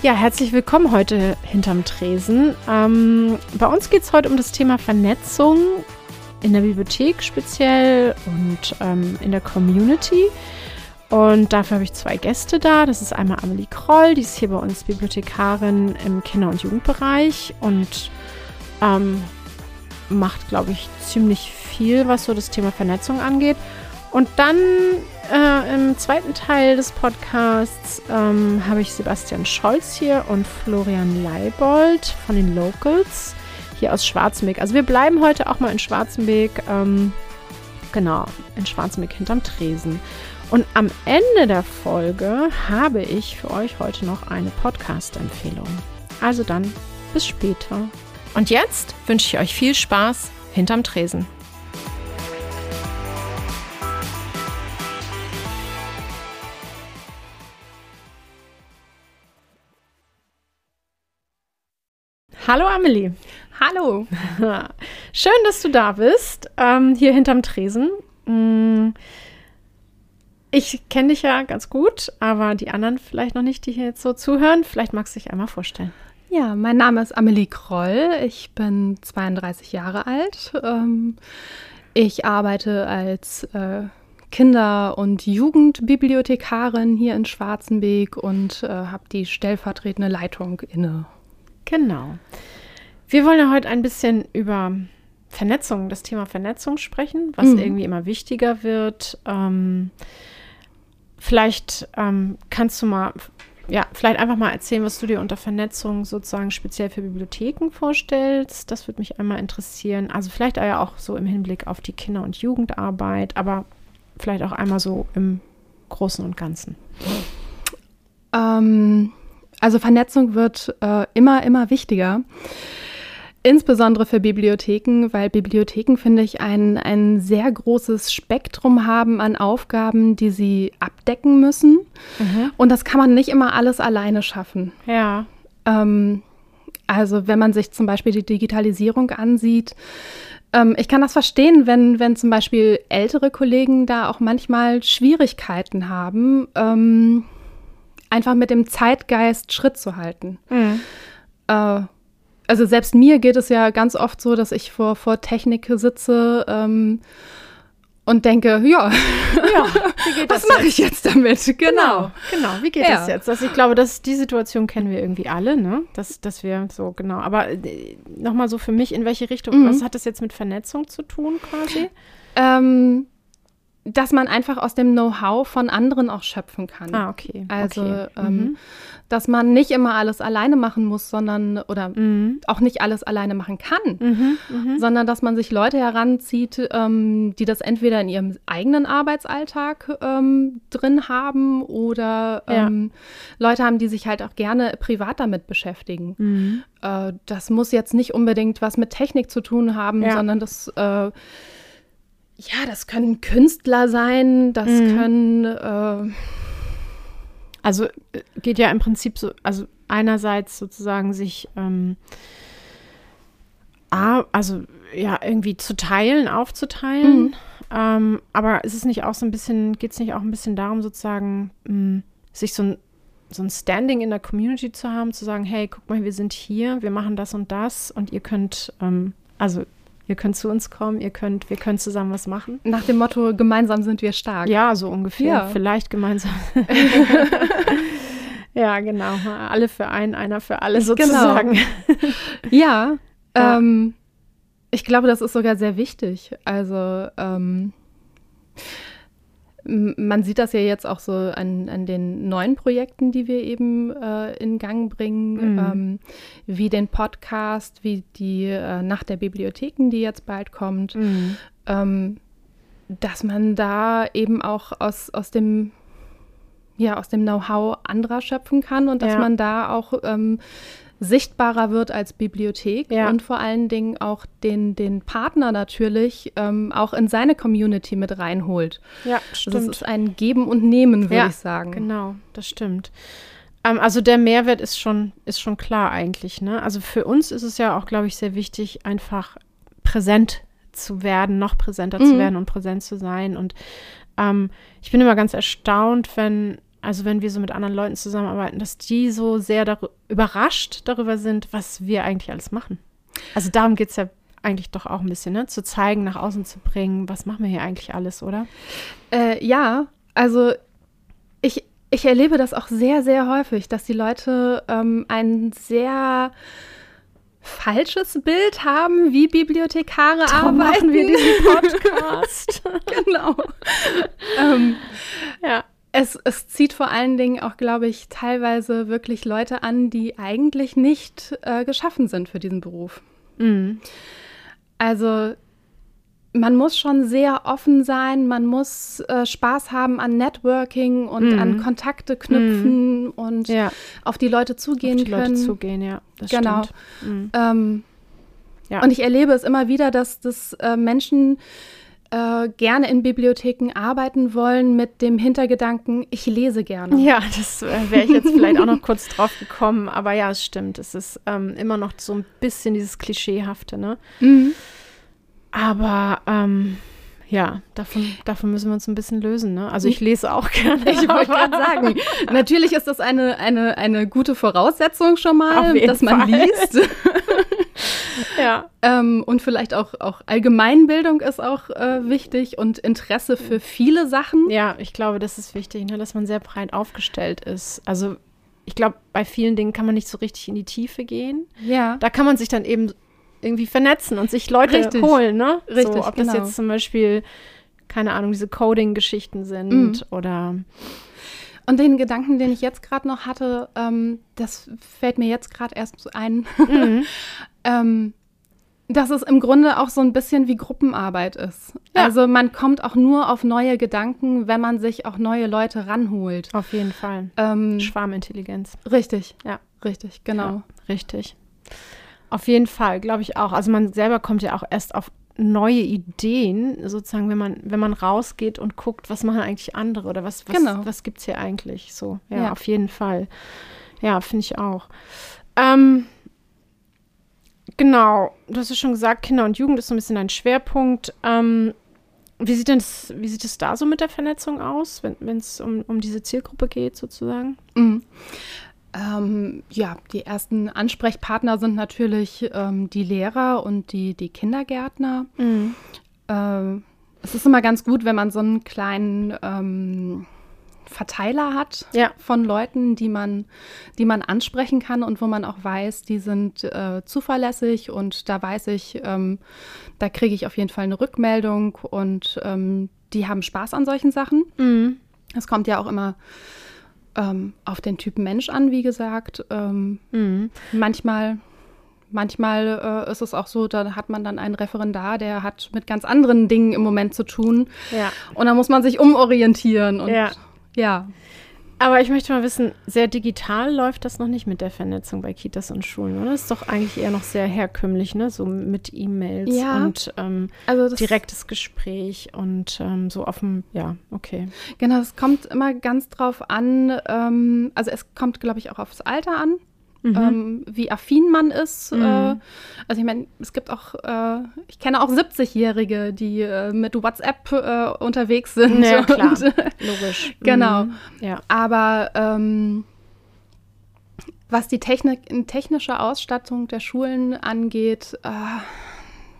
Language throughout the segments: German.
Ja, herzlich willkommen heute hinterm Tresen. Ähm, bei uns geht es heute um das Thema Vernetzung in der Bibliothek speziell und ähm, in der Community. Und dafür habe ich zwei Gäste da. Das ist einmal Amelie Kroll, die ist hier bei uns Bibliothekarin im Kinder- und Jugendbereich und ähm, macht, glaube ich, ziemlich viel, was so das Thema Vernetzung angeht. Und dann äh, im zweiten Teil des Podcasts ähm, habe ich Sebastian Scholz hier und Florian Leibold von den Locals hier aus Schwarzenbeck. Also wir bleiben heute auch mal in Schwarzenbeck, ähm, genau, in Schwarzenbeck hinterm Tresen. Und am Ende der Folge habe ich für euch heute noch eine Podcast-Empfehlung. Also dann, bis später. Und jetzt wünsche ich euch viel Spaß hinterm Tresen. Hallo Amelie. Hallo. Schön, dass du da bist, ähm, hier hinterm Tresen. Mm, ich kenne dich ja ganz gut, aber die anderen vielleicht noch nicht, die hier jetzt so zuhören. Vielleicht magst du dich einmal vorstellen. Ja, mein Name ist Amelie Kroll. Ich bin 32 Jahre alt. Ähm, ich arbeite als äh, Kinder- und Jugendbibliothekarin hier in Schwarzenbeek und äh, habe die stellvertretende Leitung inne. Genau. Wir wollen ja heute ein bisschen über Vernetzung, das Thema Vernetzung sprechen, was mhm. irgendwie immer wichtiger wird. Ähm, vielleicht ähm, kannst du mal, ja, vielleicht einfach mal erzählen, was du dir unter Vernetzung sozusagen speziell für Bibliotheken vorstellst. Das würde mich einmal interessieren. Also vielleicht ja auch so im Hinblick auf die Kinder- und Jugendarbeit, aber vielleicht auch einmal so im Großen und Ganzen. Ähm, also Vernetzung wird äh, immer, immer wichtiger. Insbesondere für Bibliotheken, weil Bibliotheken, finde ich, ein, ein sehr großes Spektrum haben an Aufgaben, die sie abdecken müssen. Mhm. Und das kann man nicht immer alles alleine schaffen. Ja. Ähm, also wenn man sich zum Beispiel die Digitalisierung ansieht, ähm, ich kann das verstehen, wenn, wenn zum Beispiel ältere Kollegen da auch manchmal Schwierigkeiten haben. Ähm, einfach mit dem Zeitgeist Schritt zu halten. Mhm. Äh, also selbst mir geht es ja ganz oft so, dass ich vor, vor Technik sitze ähm, und denke, ja, ja was mache ich jetzt damit? Genau, genau, genau. wie geht ja. das jetzt? Also ich glaube, dass die Situation kennen wir irgendwie alle, ne? Dass, dass wir so, genau. Aber äh, nochmal so für mich, in welche Richtung, mhm. was hat das jetzt mit Vernetzung zu tun quasi? Ähm, dass man einfach aus dem Know-how von anderen auch schöpfen kann. Ah, okay. Also, okay. Ähm, mhm. dass man nicht immer alles alleine machen muss, sondern oder mhm. auch nicht alles alleine machen kann, mhm. mhm. sondern dass man sich Leute heranzieht, ähm, die das entweder in ihrem eigenen Arbeitsalltag ähm, drin haben oder ähm, ja. Leute haben, die sich halt auch gerne privat damit beschäftigen. Mhm. Äh, das muss jetzt nicht unbedingt was mit Technik zu tun haben, ja. sondern das äh, ja, das können Künstler sein, das mhm. können. Äh also äh, geht ja im Prinzip so, also einerseits sozusagen sich, ähm, also ja, irgendwie zu teilen, aufzuteilen. Mhm. Ähm, aber ist es nicht auch so ein bisschen, geht es nicht auch ein bisschen darum, sozusagen, mh, hm, sich so ein, so ein Standing in der Community zu haben, zu sagen, hey, guck mal, wir sind hier, wir machen das und das und ihr könnt, ähm, also ihr könnt zu uns kommen, ihr könnt, wir können zusammen was machen. Nach dem Motto, gemeinsam sind wir stark. Ja, so ungefähr. Ja. Vielleicht gemeinsam. ja, genau. Alle für einen, einer für alle genau. sozusagen. Genau. ja, ja. Ähm, ich glaube, das ist sogar sehr wichtig. Also ähm, man sieht das ja jetzt auch so an, an den neuen Projekten, die wir eben äh, in Gang bringen, mhm. ähm, wie den Podcast, wie die äh, Nacht der Bibliotheken, die jetzt bald kommt, mhm. ähm, dass man da eben auch aus, aus dem ja, aus dem Know-how anderer schöpfen kann und dass ja. man da auch ähm, sichtbarer wird als Bibliothek ja. und vor allen Dingen auch den, den Partner natürlich ähm, auch in seine Community mit reinholt. Ja, stimmt. Also es ist ein Geben und Nehmen, würde ja, ich sagen. Genau, das stimmt. Ähm, also der Mehrwert ist schon, ist schon klar eigentlich. Ne? Also für uns ist es ja auch, glaube ich, sehr wichtig, einfach präsent zu werden, noch präsenter mhm. zu werden und präsent zu sein. Und ähm, ich bin immer ganz erstaunt, wenn also wenn wir so mit anderen Leuten zusammenarbeiten, dass die so sehr dar überrascht darüber sind, was wir eigentlich alles machen. Also darum geht es ja eigentlich doch auch ein bisschen, ne? Zu zeigen, nach außen zu bringen, was machen wir hier eigentlich alles, oder? Äh, ja, also ich, ich erlebe das auch sehr, sehr häufig, dass die Leute ähm, ein sehr falsches Bild haben, wie Bibliothekare Darum arbeiten. machen wir diesen Podcast. genau. ähm, ja. Es, es, zieht vor allen Dingen auch, glaube ich, teilweise wirklich Leute an, die eigentlich nicht äh, geschaffen sind für diesen Beruf. Mhm. Also man muss schon sehr offen sein, man muss äh, Spaß haben an Networking und mhm. an Kontakte knüpfen mhm. und ja. auf die Leute zugehen auf die können. Leute zugehen, ja. Das genau. Mhm. Ähm, ja. Und ich erlebe es immer wieder, dass, dass äh, Menschen äh, gerne in Bibliotheken arbeiten wollen mit dem Hintergedanken, ich lese gerne. Ja, das äh, wäre ich jetzt vielleicht auch noch kurz drauf gekommen, aber ja, es stimmt. Es ist ähm, immer noch so ein bisschen dieses Klischeehafte, ne? Mhm. Aber ähm, ja, davon, davon müssen wir uns ein bisschen lösen. Ne? Also ich lese auch gerne. Ich wollte gerade sagen, natürlich ist das eine, eine, eine gute Voraussetzung schon mal, dass man Fall. liest. ja. Ähm, und vielleicht auch, auch Allgemeinbildung ist auch äh, wichtig und Interesse für viele Sachen. Ja, ich glaube, das ist wichtig, ne? dass man sehr breit aufgestellt ist. Also ich glaube, bei vielen Dingen kann man nicht so richtig in die Tiefe gehen. Ja. Da kann man sich dann eben irgendwie vernetzen und sich Leute Richtig. holen, ne? Richtig, so, ob genau. das jetzt zum Beispiel, keine Ahnung, diese Coding-Geschichten sind mhm. oder und den Gedanken, den ich jetzt gerade noch hatte, ähm, das fällt mir jetzt gerade erst ein, mhm. ähm, dass es im Grunde auch so ein bisschen wie Gruppenarbeit ist. Ja. Also man kommt auch nur auf neue Gedanken, wenn man sich auch neue Leute ranholt. Auf jeden Fall. Ähm, Schwarmintelligenz. Richtig, ja, richtig, genau. Ja, richtig. Auf jeden Fall, glaube ich auch. Also man selber kommt ja auch erst auf neue Ideen, sozusagen, wenn man, wenn man rausgeht und guckt, was machen eigentlich andere oder was, was, genau. was gibt es hier eigentlich so. Ja, ja, auf jeden Fall. Ja, finde ich auch. Ähm, genau, du hast ja schon gesagt, Kinder und Jugend ist so ein bisschen ein Schwerpunkt. Ähm, wie sieht denn das, wie sieht es da so mit der Vernetzung aus, wenn es um, um diese Zielgruppe geht, sozusagen? Mhm. Ähm, ja, die ersten Ansprechpartner sind natürlich ähm, die Lehrer und die, die Kindergärtner. Mhm. Ähm, es ist immer ganz gut, wenn man so einen kleinen ähm, Verteiler hat ja. von Leuten, die man, die man ansprechen kann und wo man auch weiß, die sind äh, zuverlässig und da weiß ich, ähm, da kriege ich auf jeden Fall eine Rückmeldung und ähm, die haben Spaß an solchen Sachen. Mhm. Es kommt ja auch immer ähm, auf den Typen Mensch an, wie gesagt. Ähm, mhm. Manchmal Manchmal äh, ist es auch so, da hat man dann einen Referendar, der hat mit ganz anderen Dingen im Moment zu tun. Ja. Und da muss man sich umorientieren. Und ja. ja. Aber ich möchte mal wissen, sehr digital läuft das noch nicht mit der Vernetzung bei Kitas und Schulen, oder? Das ist doch eigentlich eher noch sehr herkömmlich, ne? So mit E-Mails ja. und ähm, also direktes Gespräch und ähm, so offen, ja, okay. Genau, es kommt immer ganz drauf an, ähm, also es kommt, glaube ich, auch aufs Alter an mhm. ähm, wie affin man ist. Mhm. Äh, also ich meine, es gibt auch, äh, ich kenne auch 70-Jährige, die äh, mit WhatsApp äh, unterwegs sind. Ja, klar. Und, Logisch. genau. Mhm. Ja. Aber ähm, was die Technik, technische Ausstattung der Schulen angeht, äh,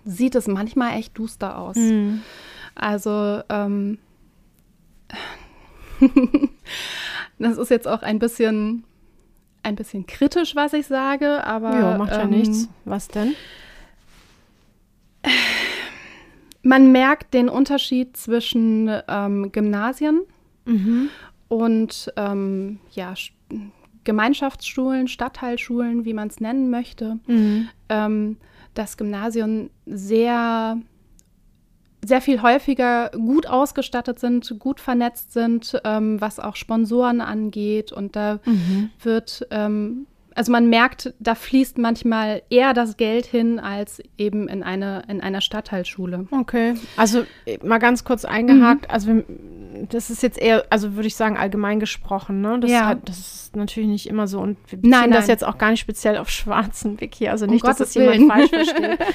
sieht es manchmal echt duster aus. Mhm. Also ähm, das ist jetzt auch ein bisschen ein bisschen kritisch, was ich sage, aber. Ja, macht ja ähm, nichts. Was denn? Man merkt den Unterschied zwischen ähm, Gymnasien mhm. und ähm, ja, Gemeinschaftsschulen, Stadtteilschulen, wie man es nennen möchte. Mhm. Ähm, das Gymnasium sehr sehr viel häufiger gut ausgestattet sind, gut vernetzt sind, ähm, was auch Sponsoren angeht. Und da mhm. wird, ähm, also man merkt, da fließt manchmal eher das Geld hin als eben in, eine, in einer Stadtteilschule. Okay, also äh, mal ganz kurz eingehakt. Mhm. Also das ist jetzt eher, also würde ich sagen, allgemein gesprochen. Ne? Das, ja. hat, das ist natürlich nicht immer so. Und wir beziehen nein, nein. das jetzt auch gar nicht speziell auf schwarzen Wiki. Also nicht, um dass das jemand falsch versteht.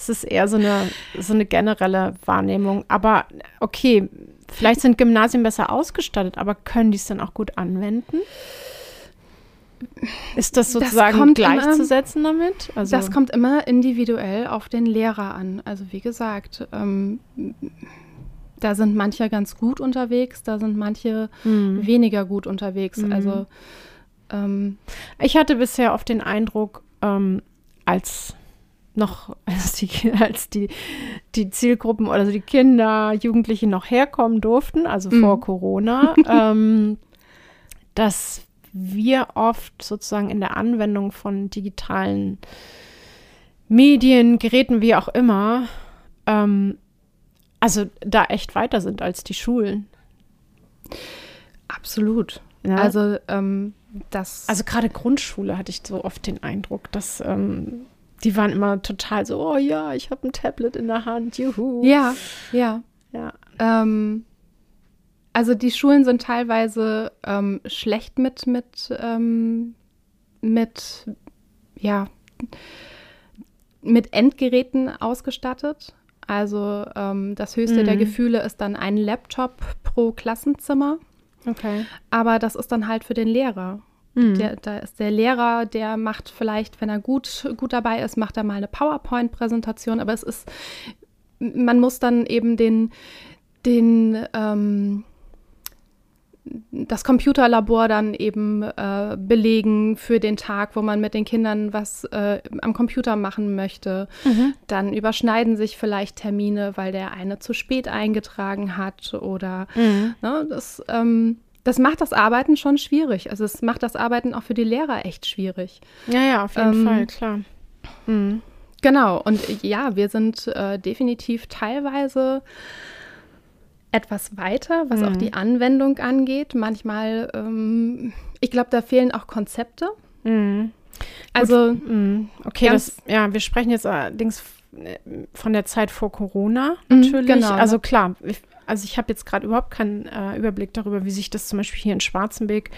Es ist eher so eine, so eine generelle Wahrnehmung. Aber okay, vielleicht sind Gymnasien besser ausgestattet, aber können die es dann auch gut anwenden? Ist das sozusagen das gleichzusetzen immer, damit? Also das kommt immer individuell auf den Lehrer an. Also wie gesagt, ähm, da sind manche ganz gut unterwegs, da sind manche mhm. weniger gut unterwegs. Mhm. Also ähm, ich hatte bisher oft den Eindruck, ähm, als noch, als die, als die, die Zielgruppen oder also die Kinder, Jugendliche noch herkommen durften, also mhm. vor Corona, ähm, dass wir oft sozusagen in der Anwendung von digitalen Medien, Geräten, wie auch immer, ähm, also da echt weiter sind als die Schulen. Absolut. Ja. Also ähm, das. Also gerade Grundschule hatte ich so oft den Eindruck, dass ähm, die waren immer total so, oh ja, ich habe ein Tablet in der Hand, juhu. Ja, ja. Ja. Ähm, also die Schulen sind teilweise ähm, schlecht mit, mit, ähm, mit, ja, mit Endgeräten ausgestattet. Also ähm, das höchste mhm. der Gefühle ist dann ein Laptop pro Klassenzimmer. Okay. Aber das ist dann halt für den Lehrer. Mhm. Der, da ist der Lehrer, der macht vielleicht, wenn er gut, gut dabei ist, macht er mal eine PowerPoint-Präsentation, aber es ist, man muss dann eben den, den, ähm, das Computerlabor dann eben äh, belegen für den Tag, wo man mit den Kindern was äh, am Computer machen möchte. Mhm. Dann überschneiden sich vielleicht Termine, weil der eine zu spät eingetragen hat oder mhm. ne, das, ähm, das macht das Arbeiten schon schwierig. Also es macht das Arbeiten auch für die Lehrer echt schwierig. Ja, ja, auf jeden ähm, Fall, klar. Mhm. Genau, und ja, wir sind äh, definitiv teilweise etwas weiter, was mhm. auch die Anwendung angeht. Manchmal, ähm, ich glaube, da fehlen auch Konzepte. Mhm. Also, mhm. okay, das, ja, wir sprechen jetzt allerdings äh, von der Zeit vor Corona mhm, natürlich. Genau. Also klar, ich, also ich habe jetzt gerade überhaupt keinen äh, Überblick darüber, wie sich das zum Beispiel hier in Schwarzenbeck äh,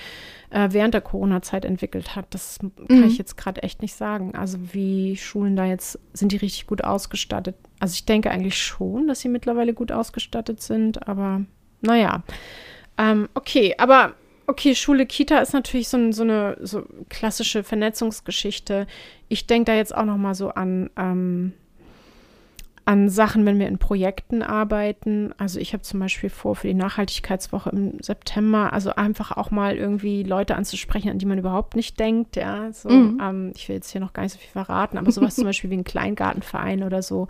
während der Corona-Zeit entwickelt hat. Das kann mhm. ich jetzt gerade echt nicht sagen. Also wie Schulen da jetzt, sind die richtig gut ausgestattet? Also ich denke eigentlich schon, dass sie mittlerweile gut ausgestattet sind, aber naja. Ähm, okay, aber okay, Schule, Kita ist natürlich so, so eine so klassische Vernetzungsgeschichte. Ich denke da jetzt auch noch mal so an ähm, an Sachen, wenn wir in Projekten arbeiten. Also ich habe zum Beispiel vor, für die Nachhaltigkeitswoche im September, also einfach auch mal irgendwie Leute anzusprechen, an die man überhaupt nicht denkt. Ja, so, mhm. ähm, ich will jetzt hier noch gar nicht so viel verraten, aber sowas zum Beispiel wie ein Kleingartenverein oder so,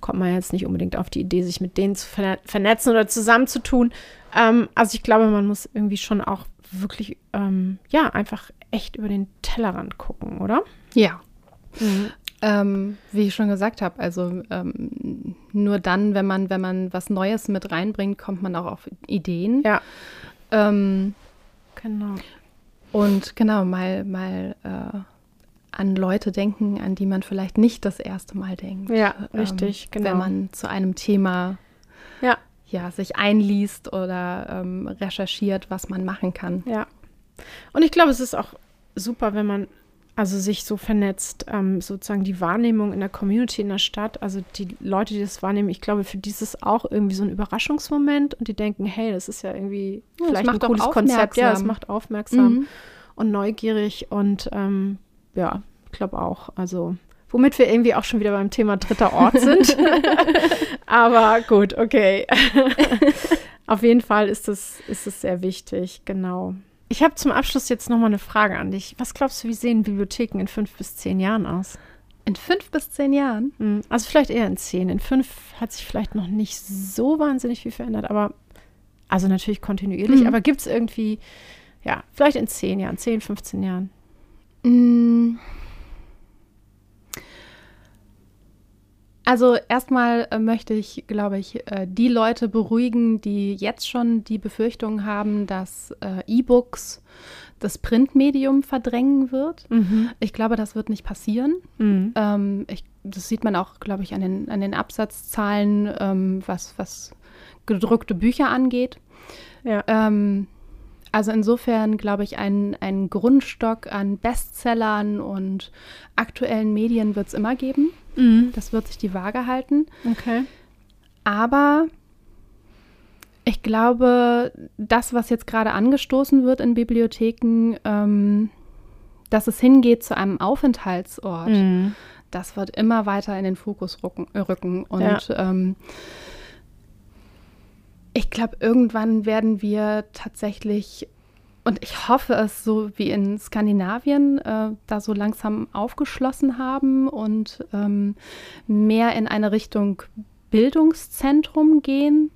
kommt man jetzt nicht unbedingt auf die Idee, sich mit denen zu vernetzen oder zusammenzutun. Ähm, also ich glaube, man muss irgendwie schon auch wirklich, ähm, ja, einfach echt über den Tellerrand gucken, oder? Ja. Mhm. Ähm, wie ich schon gesagt habe, also ähm, nur dann, wenn man, wenn man was Neues mit reinbringt, kommt man auch auf Ideen. Ja. Ähm, genau. Und genau, mal, mal äh, an Leute denken, an die man vielleicht nicht das erste Mal denkt. Ja, richtig, ähm, genau. Wenn man zu einem Thema ja. Ja, sich einliest oder ähm, recherchiert, was man machen kann. Ja. Und ich glaube, es ist auch super, wenn man also sich so vernetzt, ähm, sozusagen die Wahrnehmung in der Community, in der Stadt, also die Leute, die das wahrnehmen, ich glaube, für die ist es auch irgendwie so ein Überraschungsmoment und die denken, hey, das ist ja irgendwie ja, vielleicht ein cooles Konzept. Ja, es macht aufmerksam mhm. und neugierig und ähm, ja, ich glaube auch. Also womit wir irgendwie auch schon wieder beim Thema dritter Ort sind. Aber gut, okay. Auf jeden Fall ist es, ist es sehr wichtig, genau. Ich habe zum Abschluss jetzt noch mal eine Frage an dich. Was glaubst du, wie sehen Bibliotheken in fünf bis zehn Jahren aus? In fünf bis zehn Jahren? Hm, also vielleicht eher in zehn. In fünf hat sich vielleicht noch nicht so wahnsinnig viel verändert, aber also natürlich kontinuierlich. Mhm. Aber gibt es irgendwie, ja, vielleicht in zehn Jahren, zehn, 15 Jahren? Mhm. Also erstmal äh, möchte ich, glaube ich, äh, die Leute beruhigen, die jetzt schon die Befürchtung haben, dass äh, E-Books das Printmedium verdrängen wird. Mhm. Ich glaube, das wird nicht passieren. Mhm. Ähm, ich, das sieht man auch, glaube ich, an den, an den Absatzzahlen, ähm, was, was gedruckte Bücher angeht. Ja. Ähm, also insofern glaube ich, ein, ein Grundstock an Bestsellern und aktuellen Medien wird es immer geben. Mhm. Das wird sich die Waage halten. Okay. Aber ich glaube, das, was jetzt gerade angestoßen wird in Bibliotheken, ähm, dass es hingeht zu einem Aufenthaltsort, mhm. das wird immer weiter in den Fokus rücken. rücken. Und ja. ähm, ich glaube, irgendwann werden wir tatsächlich, und ich hoffe es so wie in Skandinavien, äh, da so langsam aufgeschlossen haben und ähm, mehr in eine Richtung Bildungszentrum gehen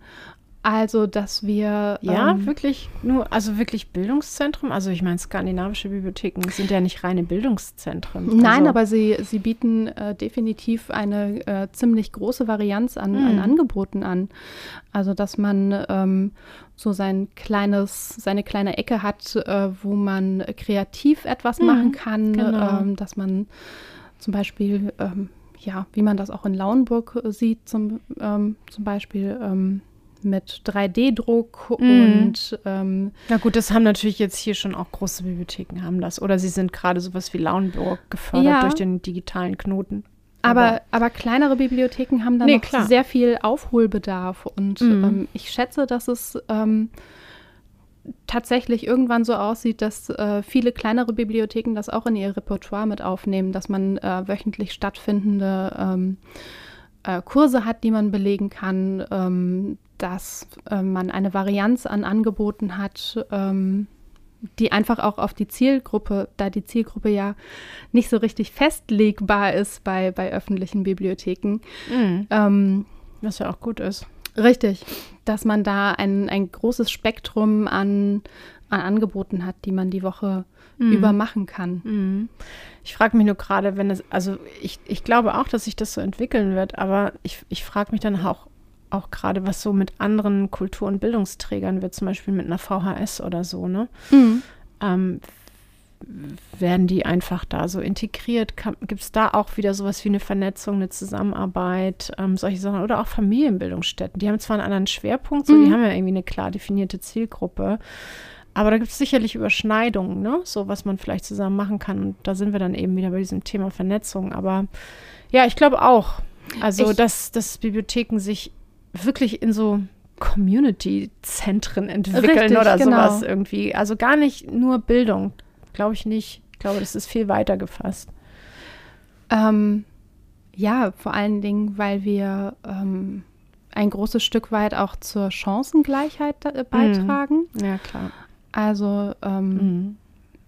also, dass wir. Ja, ähm, wirklich nur, also wirklich Bildungszentrum. Also, ich meine, skandinavische Bibliotheken sind ja nicht reine Bildungszentren. Nein, also, aber sie, sie bieten äh, definitiv eine äh, ziemlich große Varianz an, an, hm. Angeboten an. Also, dass man ähm, so sein kleines, seine kleine Ecke hat, äh, wo man kreativ etwas mhm, machen kann, genau. ähm, dass man zum Beispiel, ähm, ja, wie man das auch in Lauenburg äh, sieht, zum, ähm, zum Beispiel ähm, mit 3D-Druck mm. und ähm, Na gut, das haben natürlich jetzt hier schon auch große Bibliotheken haben das. Oder sie sind gerade sowas wie Lauenburg gefördert ja. durch den digitalen Knoten. Aber, aber, aber, kleinere Bibliotheken haben dann nee, noch klar. sehr viel Aufholbedarf. Und mm. ähm, ich schätze, dass es ähm, tatsächlich irgendwann so aussieht, dass äh, viele kleinere Bibliotheken das auch in ihr Repertoire mit aufnehmen, dass man äh, wöchentlich stattfindende ähm, äh, Kurse hat, die man belegen kann, ähm, dass äh, man eine Varianz an Angeboten hat, ähm, die einfach auch auf die Zielgruppe, da die Zielgruppe ja nicht so richtig festlegbar ist bei, bei öffentlichen Bibliotheken. Mhm. Ähm, Was ja auch gut ist. Richtig, dass man da ein, ein großes Spektrum an, an Angeboten hat, die man die Woche mhm. über machen kann. Mhm. Ich frage mich nur gerade, wenn es, also ich, ich glaube auch, dass sich das so entwickeln wird, aber ich, ich frage mich dann auch, auch gerade, was so mit anderen Kultur- und Bildungsträgern wird, zum Beispiel mit einer VHS oder so, ne? Mhm. Ähm, werden die einfach da so integriert? Gibt es da auch wieder sowas wie eine Vernetzung, eine Zusammenarbeit, ähm, solche Sachen? Oder auch Familienbildungsstätten. Die haben zwar einen anderen Schwerpunkt, so, mhm. die haben ja irgendwie eine klar definierte Zielgruppe. Aber da gibt es sicherlich Überschneidungen, ne? So, was man vielleicht zusammen machen kann. Und da sind wir dann eben wieder bei diesem Thema Vernetzung. Aber ja, ich glaube auch. Also, ich, dass, dass Bibliotheken sich wirklich in so Community-Zentren entwickeln Richtig, oder genau. sowas irgendwie. Also gar nicht nur Bildung, glaube ich nicht. Ich glaube, das ist viel weiter gefasst. Ähm, ja, vor allen Dingen, weil wir ähm, ein großes Stück weit auch zur Chancengleichheit äh, beitragen. Mm, ja, klar. Also ähm, mm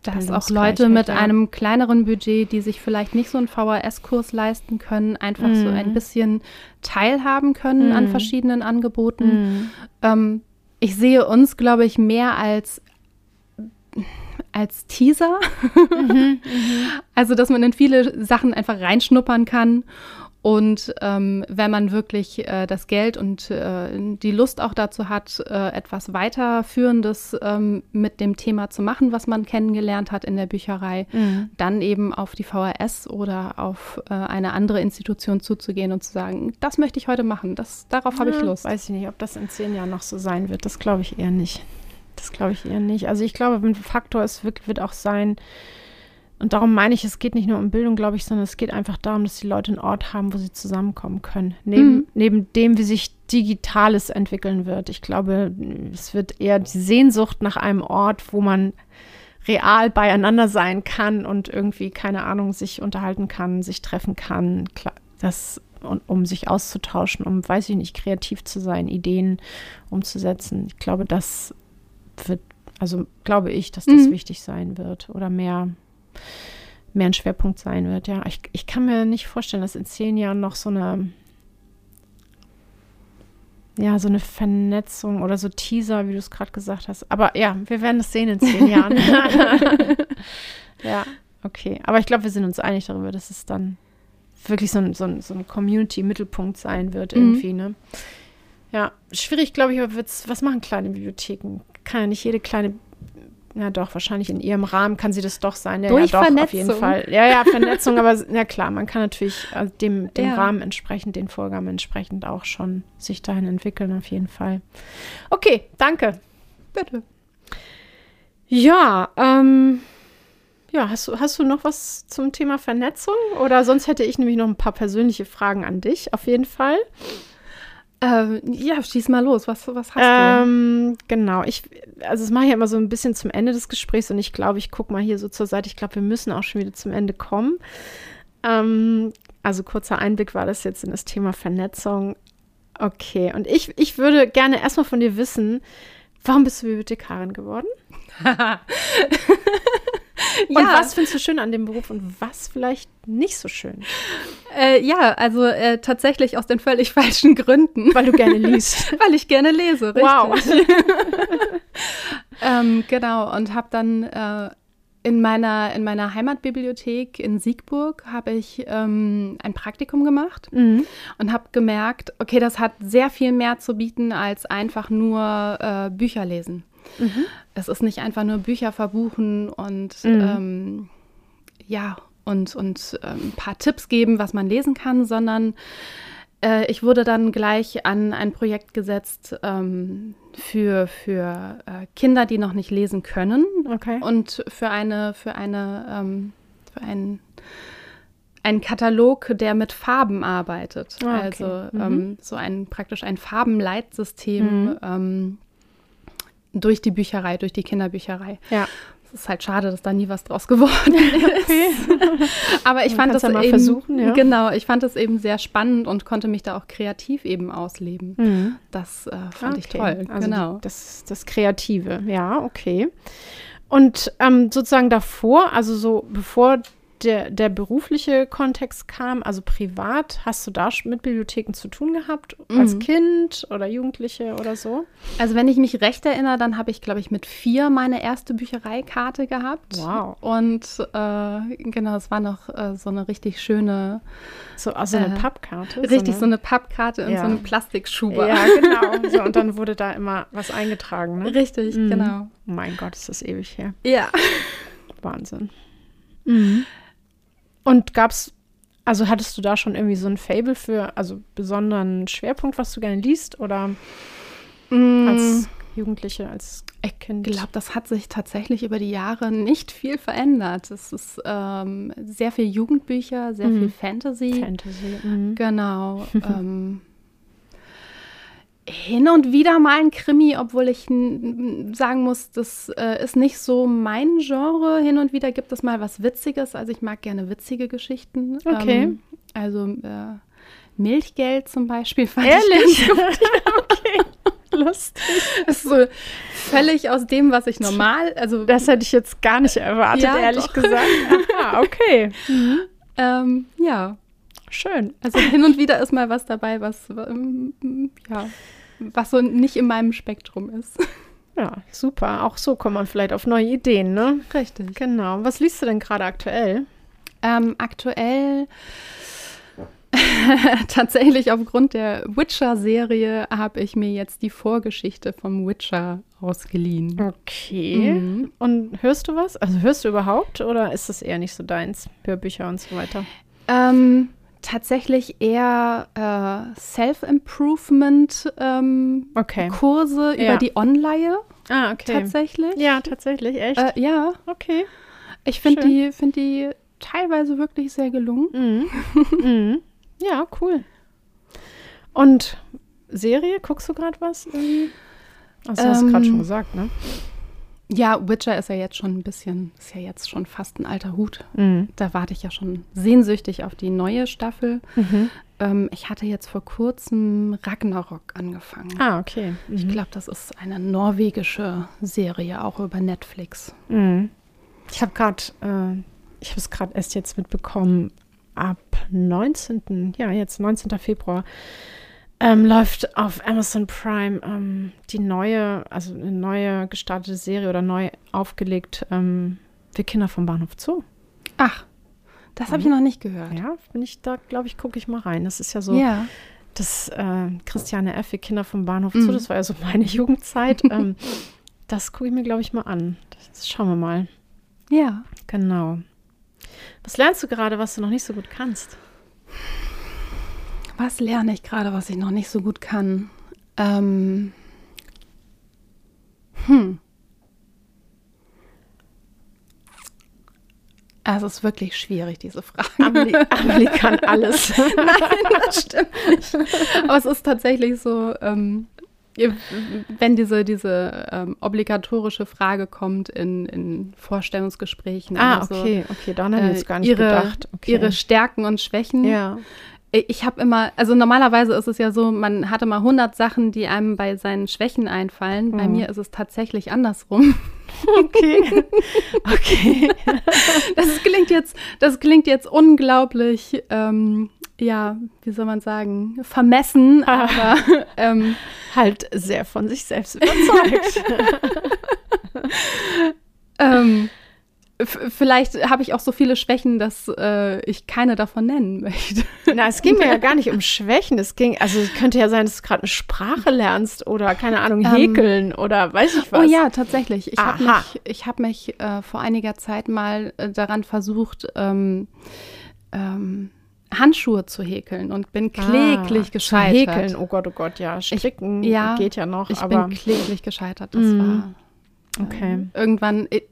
dass auch Leute mit ja. einem kleineren Budget, die sich vielleicht nicht so einen VHS-Kurs leisten können, einfach mm. so ein mhm. bisschen teilhaben können mm. an mhm. verschiedenen Angeboten. Mm. Ähm, ich sehe uns, glaube ich, mehr als als Teaser. Mhm, mhm. also, dass man in viele Sachen einfach reinschnuppern kann und ähm, wenn man wirklich äh, das Geld und äh, die Lust auch dazu hat, äh, etwas weiterführendes ähm, mit dem Thema zu machen, was man kennengelernt hat in der Bücherei, mhm. dann eben auf die VHS oder auf äh, eine andere Institution zuzugehen und zu sagen, das möchte ich heute machen, das, darauf ja, habe ich Lust. Weiß ich nicht, ob das in zehn Jahren noch so sein wird. Das glaube ich eher nicht. Das glaube ich eher nicht. Also ich glaube, ein Faktor ist, wird, wird auch sein, und darum meine ich, es geht nicht nur um Bildung, glaube ich, sondern es geht einfach darum, dass die Leute einen Ort haben, wo sie zusammenkommen können. Neben, mhm. neben dem, wie sich Digitales entwickeln wird. Ich glaube, es wird eher die Sehnsucht nach einem Ort, wo man real beieinander sein kann und irgendwie, keine Ahnung, sich unterhalten kann, sich treffen kann, das, um sich auszutauschen, um, weiß ich nicht, kreativ zu sein, Ideen umzusetzen. Ich glaube, das wird, also glaube ich, dass das mhm. wichtig sein wird oder mehr mehr ein Schwerpunkt sein wird. Ja, ich, ich kann mir nicht vorstellen, dass in zehn Jahren noch so eine ja, so eine Vernetzung oder so Teaser, wie du es gerade gesagt hast. Aber ja, wir werden es sehen in zehn Jahren. ja, okay. Aber ich glaube, wir sind uns einig darüber, dass es dann wirklich so ein, so ein, so ein Community-Mittelpunkt sein wird, irgendwie, mhm. ne? Ja, schwierig, glaube ich, aber wird's, was machen kleine Bibliotheken? Kann ja nicht jede kleine ja, doch, wahrscheinlich in ihrem Rahmen kann sie das doch sein. Ja, Durch ja, doch, Vernetzung. auf jeden Fall. Ja, ja, Vernetzung, aber ja klar, man kann natürlich also dem, dem ja. Rahmen entsprechend, den Vorgaben entsprechend auch schon sich dahin entwickeln, auf jeden Fall. Okay, danke. Bitte. Ja, ähm, ja, hast du, hast du noch was zum Thema Vernetzung? Oder sonst hätte ich nämlich noch ein paar persönliche Fragen an dich, auf jeden Fall. Ähm, ja, schieß mal los. Was, was hast ähm, du? Genau. Ich, also das mache ich immer so ein bisschen zum Ende des Gesprächs und ich glaube, ich gucke mal hier so zur Seite. Ich glaube, wir müssen auch schon wieder zum Ende kommen. Ähm, also kurzer Einblick war das jetzt in das Thema Vernetzung. Okay, und ich, ich würde gerne erstmal von dir wissen, warum bist du Bibliothekarin geworden? Und ja. was findest du schön an dem Beruf und was vielleicht nicht so schön? Äh, ja, also äh, tatsächlich aus den völlig falschen Gründen. Weil du gerne liest. Weil ich gerne lese, richtig. Wow. ähm, genau, und habe dann äh, in meiner, in meiner Heimatbibliothek in Siegburg habe ich ähm, ein Praktikum gemacht mhm. und habe gemerkt, okay, das hat sehr viel mehr zu bieten als einfach nur äh, Bücher lesen. Mhm. Es ist nicht einfach nur Bücher verbuchen und mhm. ähm, ja, und, und äh, ein paar Tipps geben, was man lesen kann, sondern äh, ich wurde dann gleich an ein Projekt gesetzt ähm, für, für äh, Kinder, die noch nicht lesen können. Okay. Und für eine, für eine, ähm, für einen ein Katalog, der mit Farben arbeitet. Ah, okay. Also mhm. ähm, so ein praktisch ein Farbenleitsystem, mhm. ähm, durch die Bücherei, durch die Kinderbücherei. Ja. Es ist halt schade, dass da nie was draus geworden ist. Okay. Aber ich Man fand das ja eben, versuchen, ja. genau, ich fand das eben sehr spannend und konnte mich da auch kreativ eben ausleben. Mhm. Das äh, fand okay. ich toll. Also genau. Das, das Kreative, ja, okay. Und ähm, sozusagen davor, also so bevor der, der berufliche Kontext kam, also privat, hast du da mit Bibliotheken zu tun gehabt, mhm. als Kind oder Jugendliche oder so? Also wenn ich mich recht erinnere, dann habe ich, glaube ich, mit vier meine erste Büchereikarte gehabt. Wow. Und äh, genau, es war noch äh, so eine richtig schöne so also eine äh, Pappkarte. Richtig, so eine, so eine Pappkarte in ja. so einem Plastikschuber. Ja, genau. So, und dann wurde da immer was eingetragen, ne? Richtig, mhm. genau. Oh mein Gott, ist das ewig her. Ja. Wahnsinn. Mhm. Und gab's, also hattest du da schon irgendwie so ein Fable für, also besonderen Schwerpunkt, was du gerne liest oder mm. als Jugendliche, als Kind? Ich glaube, das hat sich tatsächlich über die Jahre nicht viel verändert. Es ist ähm, sehr viel Jugendbücher, sehr mhm. viel Fantasy. Fantasy. Mhm. Genau. ähm, hin und wieder mal ein Krimi, obwohl ich sagen muss, das äh, ist nicht so mein Genre. Hin und wieder gibt es mal was Witziges. Also ich mag gerne witzige Geschichten. Okay. Ähm, also äh, Milchgeld zum Beispiel fand Ehrlich? okay. Lustig. Das ist so völlig aus dem, was ich normal, also das hätte ich jetzt gar nicht erwartet, ja, ehrlich doch. gesagt. Ah, okay. Mhm. Ähm, ja. Schön. Also hin und wieder ist mal was dabei, was ähm, ja, was so nicht in meinem Spektrum ist. Ja, super. Auch so kommt man vielleicht auf neue Ideen, ne? Richtig. Genau. Was liest du denn gerade aktuell? Ähm, aktuell tatsächlich aufgrund der Witcher-Serie habe ich mir jetzt die Vorgeschichte vom Witcher ausgeliehen. Okay. Mhm. Und hörst du was? Also hörst du überhaupt oder ist das eher nicht so deins? Hörbücher und so weiter? Ähm, tatsächlich eher äh, Self-Improvement-Kurse ähm, okay. über ja. die Online. Ah, okay. Tatsächlich. Ja, tatsächlich, echt? Äh, ja. Okay. Ich finde die, find die teilweise wirklich sehr gelungen. Mhm. mhm. Ja, cool. Und Serie, guckst du gerade was irgendwie? Also, hast du ähm, gerade schon gesagt, ne? Ja, Witcher ist ja jetzt schon ein bisschen, ist ja jetzt schon fast ein alter Hut. Mhm. Da warte ich ja schon sehnsüchtig auf die neue Staffel. Mhm. Ähm, ich hatte jetzt vor kurzem Ragnarok angefangen. Ah, okay. Mhm. Ich glaube, das ist eine norwegische Serie, auch über Netflix. Mhm. Ich habe gerade, äh, ich habe es gerade erst jetzt mitbekommen, ab 19., ja, jetzt 19. Februar ähm, läuft auf Amazon Prime ähm, die neue, also eine neue gestartete Serie oder neu aufgelegt, ähm, Wir Kinder vom Bahnhof Zoo. Ach, das habe ich noch nicht gehört. Ja, bin ich da, glaube ich, gucke ich mal rein. Das ist ja so Ja. das äh, Christiane F., wir Kinder vom Bahnhof Mhm. zu, das war ja so meine Jugendzeit. ähm, das gucke ich mir, glaube ich, mal an. Das schauen wir mal. Ja. Genau. Was lernst du gerade, was du noch nicht so gut kannst? Was lerne ich gerade, was ich noch nicht so gut kann? Ähm. Hm. Es ist wirklich schwierig, diese Frage. Amelie, Amelie kann alles. Nein, das stimmt nicht. Aber es ist tatsächlich so, ähm, wenn diese, diese ähm, obligatorische Frage kommt in, in Vorstellungsgesprächen. ah, oder so, okay, okay, daran habe ich äh, jetzt gar nicht ihre, gedacht. Okay. ihre Stärken und Schwächen. ja. Ich habe immer, also normalerweise ist es ja so, man hatte mal 100 Sachen, die einem bei seinen Schwächen einfallen. Bei Mhm. mir ist es tatsächlich andersrum. Okay. okay. Das klingt jetzt, das klingt jetzt unglaublich, ähm, ja, wie soll man sagen, vermessen, Ah. aber ähm, halt sehr von sich selbst überzeugt. ähm, vielleicht habe ich auch so viele Schwächen, dass äh, ich keine davon nennen möchte. Na, es ging mir ja gar nicht um Schwächen. Es ging, also es könnte ja sein, dass du gerade eine Sprache lernst oder keine Ahnung, Ähm, häkeln oder weiß ich was. Oh ja, tatsächlich. Ich habe mich, ich hab mich äh, vor einiger Zeit mal äh, daran versucht, ähm, ähm, Handschuhe zu häkeln und bin kläglich Ah, gescheitert. Häkeln, oh Gott, oh Gott, ja. Stricken ja, geht ja noch, Ich aber bin kläglich gescheitert. Das Mhm. war okay. irgendwann. Ich,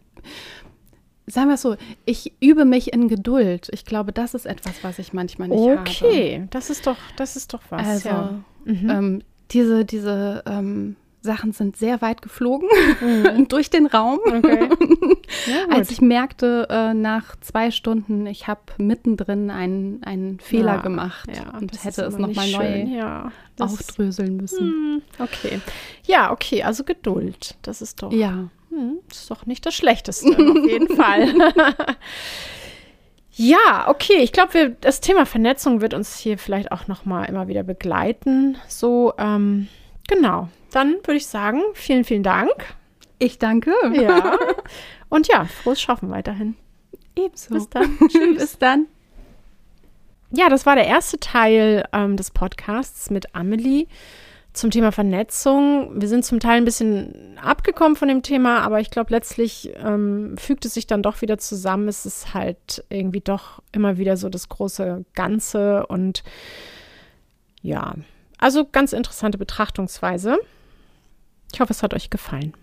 sagen wir es so, ich übe mich in Geduld. Ich glaube, das ist etwas, was ich manchmal nicht habe. Okay, das ist doch, das ist doch was. Also, ja. Mhm. ähm, diese, diese ähm, Sachen sind sehr weit geflogen Mhm. durch den Raum. Okay. Ja. Als ich merkte, äh, nach zwei Stunden, ich habe mittendrin einen, einen Fehler Ja, gemacht ja, und hätte es nochmal neu aufdröseln müssen. Hm, Okay. Ja, okay, also Geduld. Das ist doch, Ja. Hm, das ist doch nicht das Schlechteste, auf jeden Fall. Ja, okay. Ich glaube, das Thema Vernetzung wird uns hier vielleicht auch noch mal immer wieder begleiten. So, ähm, genau. Dann würde ich sagen, vielen, vielen Dank. Ich danke. Ja. Und ja, frohes Schaffen weiterhin. Ebenso. Bis dann. Bis dann. Ja, das war der erste Teil ähm, des Podcasts mit Amelie zum Thema Vernetzung. Wir sind zum Teil ein bisschen abgekommen von dem Thema, aber ich glaube, letztlich ähm, fügt es sich dann doch wieder zusammen. Es ist halt irgendwie doch immer wieder so das große Ganze und ja, also ganz interessante Betrachtungsweise. Ich hoffe, es hat euch gefallen.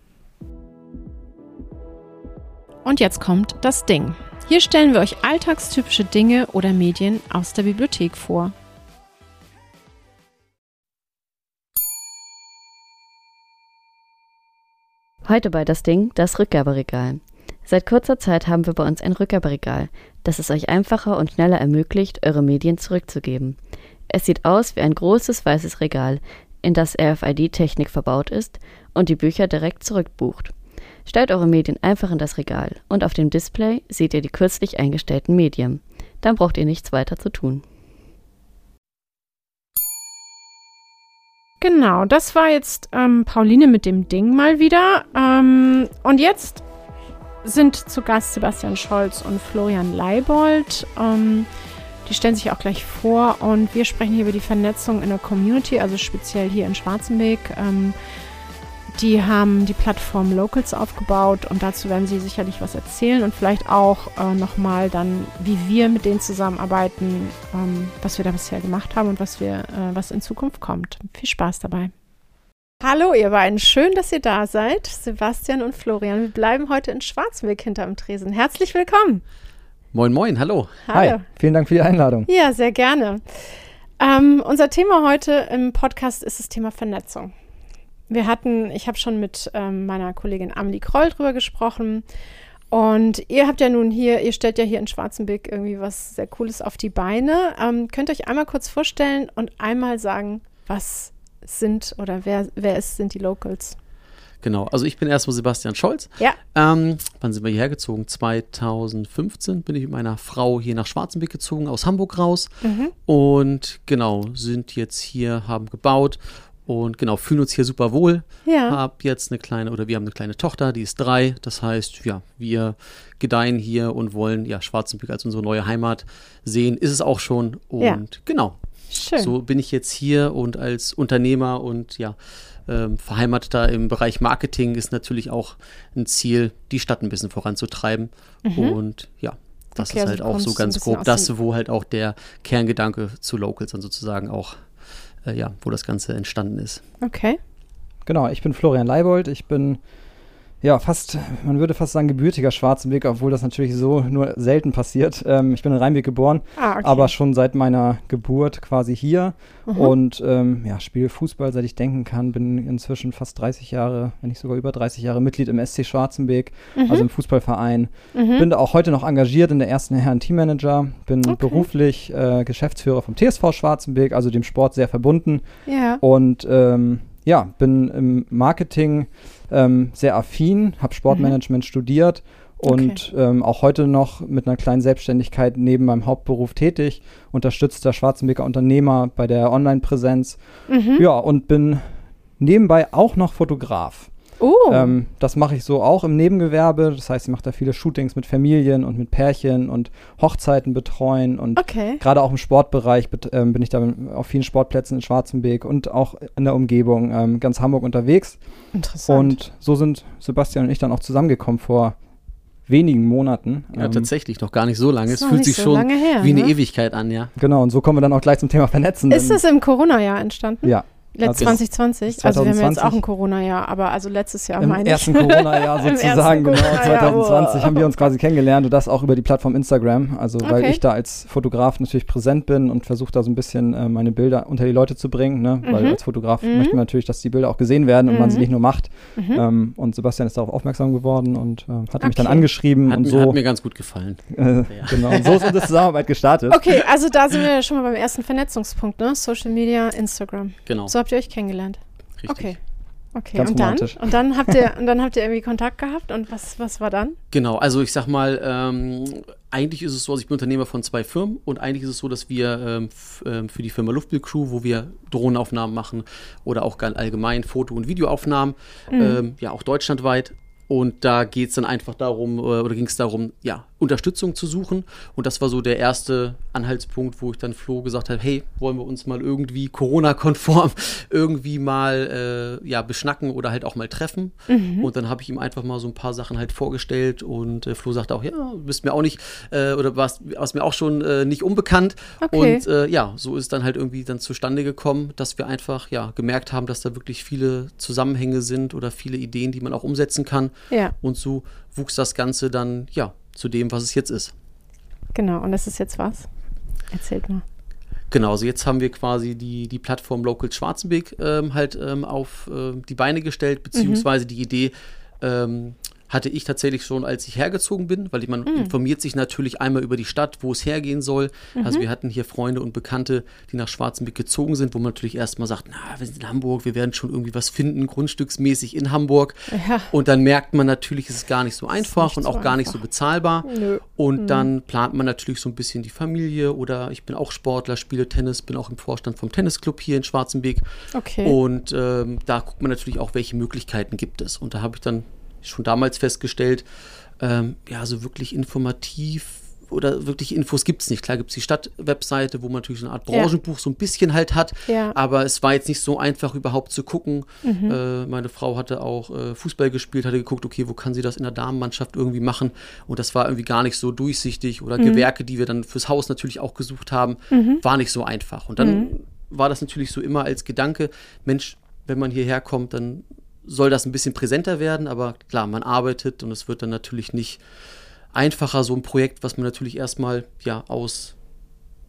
Und jetzt kommt das Ding. Hier stellen wir euch alltagstypische Dinge oder Medien aus der Bibliothek vor. Heute bei das Ding das Rückgaberegal. Seit kurzer Zeit haben wir bei uns ein Rückgaberegal, das es euch einfacher und schneller ermöglicht, eure Medien zurückzugeben. Es sieht aus wie ein großes weißes Regal, in das RFID-Technik verbaut ist und die Bücher direkt zurückbucht. Stellt eure Medien einfach in das Regal und auf dem Display seht ihr die kürzlich eingestellten Medien. Dann braucht ihr nichts weiter zu tun. Genau, das war jetzt ähm, Pauline mit dem Ding mal wieder. Ähm, und jetzt sind zu Gast Sebastian Scholz und Florian Leibold. Ähm, die stellen sich auch gleich vor und wir sprechen hier über die Vernetzung in der Community, also speziell hier in Schwarzenberg. Die haben die Plattform Locals aufgebaut und dazu werden sie sicherlich was erzählen und vielleicht auch äh, nochmal dann, wie wir mit denen zusammenarbeiten, ähm, was wir da bisher gemacht haben und was wir, äh, was in Zukunft kommt. Viel Spaß dabei. Hallo ihr beiden, schön, dass ihr da seid, Sebastian und Florian. Wir bleiben heute in Schwarzenberg hinterm Tresen. Herzlich willkommen. Moin, moin, hallo. Hallo. Hi, vielen Dank für die Einladung. Ja, sehr gerne. Ähm, unser Thema heute im Podcast ist das Thema Vernetzung. Wir hatten, ich habe schon mit ähm, meiner Kollegin Amelie Kroll drüber gesprochen. Und ihr habt ja nun hier, ihr stellt ja hier in Schwarzenberg irgendwie was sehr Cooles auf die Beine. Ähm, könnt ihr euch einmal kurz vorstellen und einmal sagen, was sind oder wer, wer ist, sind die Locals? Genau, also ich bin erstmal Sebastian Scholz. Ja. Ähm, wann sind wir hierher gezogen? 2015 bin ich mit meiner Frau hier nach Schwarzenberg gezogen, aus Hamburg raus. Mhm. Und genau, sind jetzt hier, haben gebaut Und genau, fühlen uns hier super wohl. Ja. Hab jetzt eine kleine, oder wir haben eine kleine Tochter, die ist drei. Das heißt, ja, wir gedeihen hier und wollen ja Schwarzenberg als unsere neue Heimat sehen. Ist es auch schon. Und Ja. genau, Schön. so bin ich jetzt hier und als Unternehmer und ja, ähm, Verheimateter im Bereich Marketing ist natürlich auch ein Ziel, die Stadt ein bisschen voranzutreiben. Und ja, das Mhm. Okay, ist also halt auch so ganz grob das, wo halt auch der Kerngedanke zu Locals dann sozusagen auch, äh, ja, wo das Ganze entstanden ist. Okay. Genau, ich bin Florian Leibold. Ich bin ja fast, man würde fast sagen, gebürtiger Schwarzenbeck, obwohl das natürlich so nur selten passiert. Ähm, ich bin in Rheinbeck geboren, Ah, okay. aber schon seit meiner Geburt quasi hier Mhm. und ähm, ja, spiele Fußball, seit ich denken kann. Bin inzwischen fast 30 Jahre, wenn nicht sogar über 30 Jahre Mitglied im SC Schwarzenbeck, Mhm. also im Fußballverein. Bin da auch heute noch engagiert in der ersten Herren Teammanager. Bin Okay. beruflich äh, Geschäftsführer vom TSV Schwarzenbeck, also dem Sport sehr verbunden. ja. Und ähm, ja, bin im Marketing ähm, sehr affin, habe Sportmanagement studiert und ähm, auch heute noch mit einer kleinen Selbstständigkeit neben meinem Hauptberuf tätig, unterstützt der Schwarzenbeker Unternehmer bei der Online-Präsenz. Mhm. Ja, und bin nebenbei auch noch Fotograf. Oh. Ähm, das mache ich so auch im Nebengewerbe. Das heißt, ich mache da viele Shootings mit Familien und mit Pärchen und Hochzeiten betreuen und okay. Gerade auch im Sportbereich ähm, bin ich da auf vielen Sportplätzen in Schwarzenbeek und auch in der Umgebung ähm, ganz Hamburg unterwegs. Interessant. Und so sind Sebastian und ich dann auch zusammengekommen vor wenigen Monaten. Ja, Ähm, tatsächlich, noch gar nicht so lange. Es fühlt sich so schon her, wie eine ne? Ewigkeit an, ja. Genau, und so kommen wir dann auch gleich zum Thema Vernetzen. ist das im Corona-Jahr entstanden? Ja, Letzt also 2020? Also wir haben jetzt 2020. auch ein Corona-Jahr, aber also letztes Jahr im meine ersten ich. Corona-Jahr Im sozusagen, ersten genau, Corona-Jahr, 2020 boah. haben wir uns quasi kennengelernt und das auch über die Plattform Instagram. Also weil Okay. ich da als Fotograf natürlich präsent bin und versuche da so ein bisschen äh, meine Bilder unter die Leute zu bringen, ne? weil Mhm. als Fotograf Mhm. möchte man natürlich, dass die Bilder auch gesehen werden und man sie Mhm. nicht nur macht. Mhm. Ähm, und Sebastian ist darauf aufmerksam geworden und ähm, hat mich dann Okay. angeschrieben Hat, und so. hat mir ganz gut gefallen. äh, Genau, und so ist unsere Zusammenarbeit gestartet. Okay, also da sind wir ja schon mal beim ersten Vernetzungspunkt, ne? Social Media, Instagram. Genau. So habt ihr euch kennengelernt. richtig. Okay. Okay, Ganz und dann? romantisch. Und dann habt ihr und dann habt ihr irgendwie Kontakt gehabt und was, was war dann? Genau, also ich sag mal, ähm, eigentlich ist es so, also ich bin Unternehmer von zwei Firmen und eigentlich ist es so, dass wir ähm, ähm, für die Firma Luftbild Crew, wo wir Drohnenaufnahmen machen oder auch ganz allgemein Foto- und Videoaufnahmen, ähm, ja auch deutschlandweit. Und da geht es dann einfach darum, äh, oder ging es darum, ja, Unterstützung zu suchen. Und das war so der erste Anhaltspunkt, wo ich dann Flo gesagt habe, hey, wollen wir uns mal irgendwie Corona-konform irgendwie mal äh, ja, beschnacken oder halt auch mal treffen. Und dann habe ich ihm einfach mal so ein paar Sachen halt vorgestellt und äh, Flo sagte auch, ja, du bist mir auch nicht, äh, oder warst, warst mir auch schon äh, nicht unbekannt. Okay. Und äh, ja, so ist dann halt irgendwie dann zustande gekommen, dass wir einfach ja gemerkt haben, dass da wirklich viele Zusammenhänge sind oder viele Ideen, die man auch umsetzen kann. Ja, Und so wuchs das Ganze dann ja zu dem, was es jetzt ist. genau. Und das ist jetzt was? Erzählt mal. Genau, also jetzt haben wir quasi die, die Plattform Local Schwarzenbeck ähm, halt ähm, auf ähm, die Beine gestellt, beziehungsweise die Idee ähm, hatte ich tatsächlich schon, als ich hergezogen bin, weil man informiert sich natürlich einmal über die Stadt, wo es hergehen soll. Also wir hatten hier Freunde und Bekannte, die nach Schwarzenbeck gezogen sind, wo man natürlich erstmal sagt, na, wir sind in Hamburg, wir werden schon irgendwie was finden, grundstücksmäßig in Hamburg. Ja. Und dann merkt man natürlich, es ist gar nicht so einfach nicht und so auch gar nicht so bezahlbar. Nö. Und dann plant man natürlich so ein bisschen die Familie oder ich bin auch Sportler, spiele Tennis, bin auch im Vorstand vom Tennisclub hier in Schwarzenbeek. Okay. Und ähm, da guckt man natürlich auch, welche Möglichkeiten gibt es. Und da habe ich dann schon damals festgestellt, ähm, ja, so wirklich informativ oder wirklich Infos gibt es nicht. Klar gibt es die Stadtwebseite, wo man natürlich so eine Art Ja. Branchenbuch so ein bisschen halt hat, Ja. aber es war jetzt nicht so einfach überhaupt zu gucken. Mhm. Äh, meine Frau hatte auch äh, Fußball gespielt, hatte geguckt, okay, wo kann sie das in der Damenmannschaft irgendwie machen? Und das war irgendwie gar nicht so durchsichtig. Oder Mhm. Gewerke, die wir dann fürs Haus natürlich auch gesucht haben, war nicht so einfach. Und dann Mhm. war das natürlich so immer als Gedanke, Mensch, wenn man hierher kommt, dann soll das ein bisschen präsenter werden, aber klar, man arbeitet und es wird dann natürlich nicht einfacher, so ein Projekt, was man natürlich erstmal ja aus